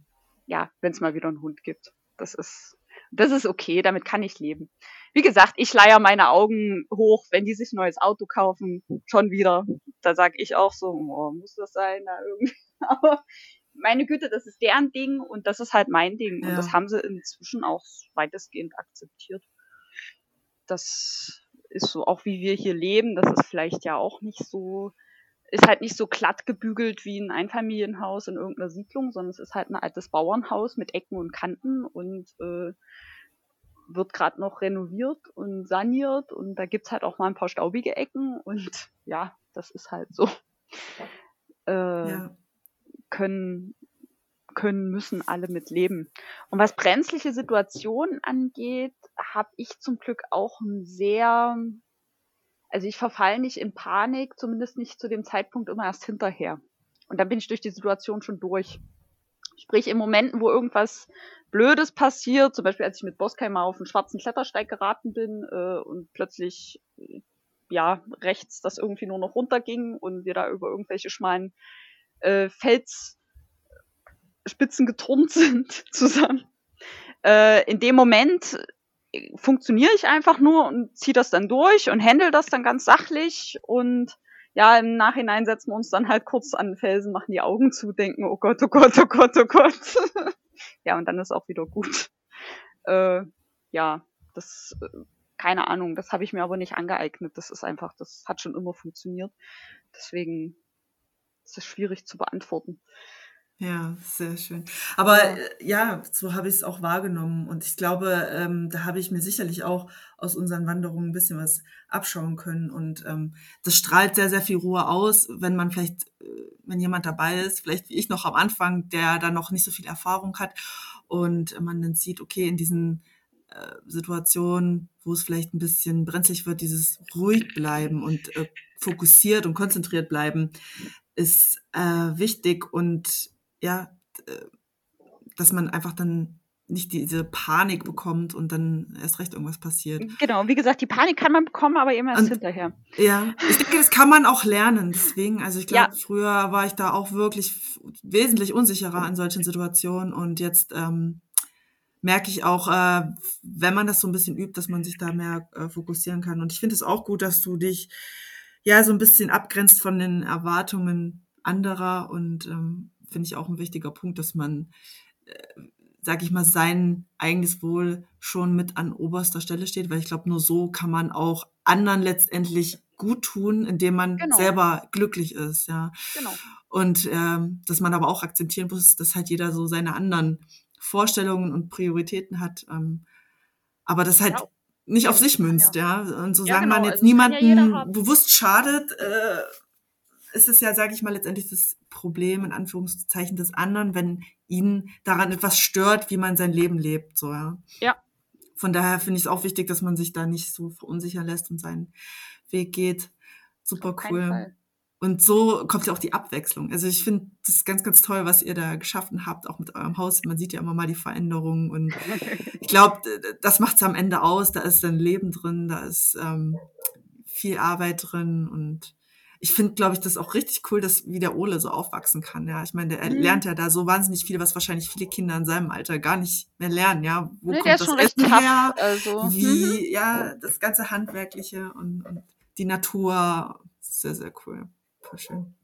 ja, wenn es mal wieder einen Hund gibt. Das ist das ist okay, damit kann ich leben. Wie gesagt, ich leier meine Augen hoch, wenn die sich ein neues Auto kaufen, schon wieder. Da sag ich auch so, oh, muss das sein? Da irgendwie. Aber meine Güte, das ist deren Ding und das ist halt mein Ding. Ja. Und das haben sie inzwischen auch weitestgehend akzeptiert das ist so auch wie wir hier leben, das ist vielleicht ja auch nicht so, ist halt nicht so glatt gebügelt wie ein Einfamilienhaus in irgendeiner Siedlung, sondern es ist halt ein altes Bauernhaus mit Ecken und Kanten und äh, wird gerade noch renoviert und saniert und da gibt's halt auch mal ein paar staubige Ecken und ja, das ist halt so. Äh, ja. Können können, müssen alle mit leben. Und was brenzliche Situationen angeht, habe ich zum Glück auch ein sehr, also ich verfalle nicht in Panik, zumindest nicht zu dem Zeitpunkt immer erst hinterher. Und dann bin ich durch die Situation schon durch. Sprich, in Momenten, wo irgendwas Blödes passiert, zum Beispiel als ich mit Boskeimer auf einen schwarzen Klettersteig geraten bin äh, und plötzlich ja rechts das irgendwie nur noch runterging und wir da über irgendwelche schmalen äh, Fels Spitzen geturnt sind zusammen. Äh, in dem Moment funktioniere ich einfach nur und ziehe das dann durch und handle das dann ganz sachlich und ja, im Nachhinein setzen wir uns dann halt kurz an den Felsen, machen die Augen zu, denken, oh Gott, oh Gott, oh Gott, oh Gott. ja, und dann ist auch wieder gut. Äh, ja, das, äh, keine Ahnung, das habe ich mir aber nicht angeeignet. Das ist einfach, das hat schon immer funktioniert. Deswegen ist es schwierig zu beantworten. Ja, sehr schön. Aber ja, äh, ja so habe ich es auch wahrgenommen. Und ich glaube, ähm, da habe ich mir sicherlich auch aus unseren Wanderungen ein bisschen was abschauen können. Und ähm, das strahlt sehr, sehr viel Ruhe aus, wenn man vielleicht, äh, wenn jemand dabei ist, vielleicht wie ich noch am Anfang, der da noch nicht so viel Erfahrung hat und man dann sieht, okay, in diesen äh, Situationen, wo es vielleicht ein bisschen brenzlig wird, dieses ruhig bleiben und äh, fokussiert und konzentriert bleiben, ist äh, wichtig und ja, dass man einfach dann nicht diese Panik bekommt und dann erst recht irgendwas passiert. Genau, wie gesagt, die Panik kann man bekommen, aber immer erst hinterher. Ja, ich denke, das kann man auch lernen. Deswegen, also ich glaube, ja. früher war ich da auch wirklich wesentlich unsicherer in solchen Situationen und jetzt ähm, merke ich auch, äh, wenn man das so ein bisschen übt, dass man sich da mehr äh, fokussieren kann. Und ich finde es auch gut, dass du dich ja so ein bisschen abgrenzt von den Erwartungen anderer und ähm, finde ich auch ein wichtiger Punkt, dass man, äh, sag ich mal, sein eigenes Wohl schon mit an oberster Stelle steht, weil ich glaube, nur so kann man auch anderen letztendlich gut tun, indem man Genau. selber glücklich ist, ja. Genau. Und ähm, dass man aber auch akzeptieren muss, dass halt jeder so seine anderen Vorstellungen und Prioritäten hat. Ähm, aber das halt Ja. nicht auf Ja, sich münzt, ja. Und so Ja, sagen man genau, jetzt also ja niemanden haben. bewusst schadet, äh, ist es ja, sage ich mal, letztendlich das Problem in Anführungszeichen des anderen, wenn ihn daran etwas stört, wie man sein Leben lebt, so ja. Ja. Von daher finde ich es auch wichtig, dass man sich da nicht so verunsichern lässt und seinen Weg geht. Super cool. Und so kommt ja auch die Abwechslung. Also ich finde das ganz, ganz toll, was ihr da geschaffen habt, auch mit eurem Haus. Man sieht ja immer mal die Veränderungen und ich glaube, das macht es am Ende aus. Da ist dann Leben drin, da ist ähm, viel Arbeit drin und ich finde, glaube ich, das auch richtig cool, dass wie der Ole so aufwachsen kann. Ja, ich meine, der Mhm. lernt ja da so wahnsinnig viel, was wahrscheinlich viele Kinder in seinem Alter gar nicht mehr lernen. Ja, wo Nee, kommt der ist das schon recht Essen her? Also, mhm. Wie, ja, das ganze Handwerkliche und, und die Natur. Sehr, sehr cool. Voll schön.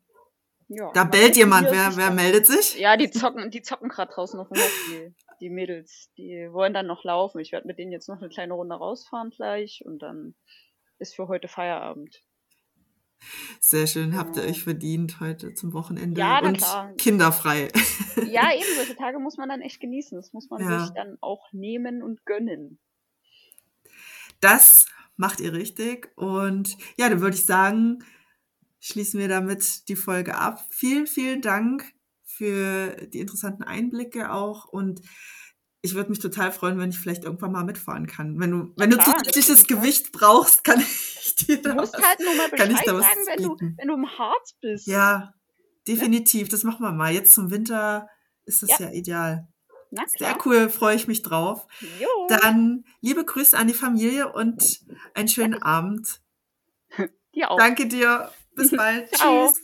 ja. Da bellt jemand. Wer, wer meldet sich? Ja, die zocken, die zocken gerade draußen Hof, die, die Mädels. Die wollen dann noch laufen. Ich werde mit denen jetzt noch eine kleine Runde rausfahren gleich und dann ist für heute Feierabend. Sehr schön. Habt ihr Ja. euch verdient heute zum Wochenende Ja, und klar. kinderfrei. Ja, eben, solche Tage muss man dann echt genießen. Das muss man Ja. sich dann auch nehmen und gönnen. Das macht ihr richtig. Und ja, dann würde ich sagen, schließen wir damit die Folge ab. Vielen, vielen Dank für die interessanten Einblicke auch. Und ich würde mich total freuen, wenn ich vielleicht irgendwann mal mitfahren kann. Wenn du, wenn du klar, zusätzliches ja. Gewicht brauchst, kann ich dir Du musst was- halt nur mal kann ich Bescheid sagen, wenn du, wenn du im Harz bist. Ja, definitiv. Das machen wir mal. Jetzt zum Winter ist das Ja. ja, ideal. Sehr cool, freue ich mich drauf. Jo. Dann liebe Grüße an die Familie und einen schönen Abend. Dir auch. Danke dir. Bis bald. Ciao. Tschüss.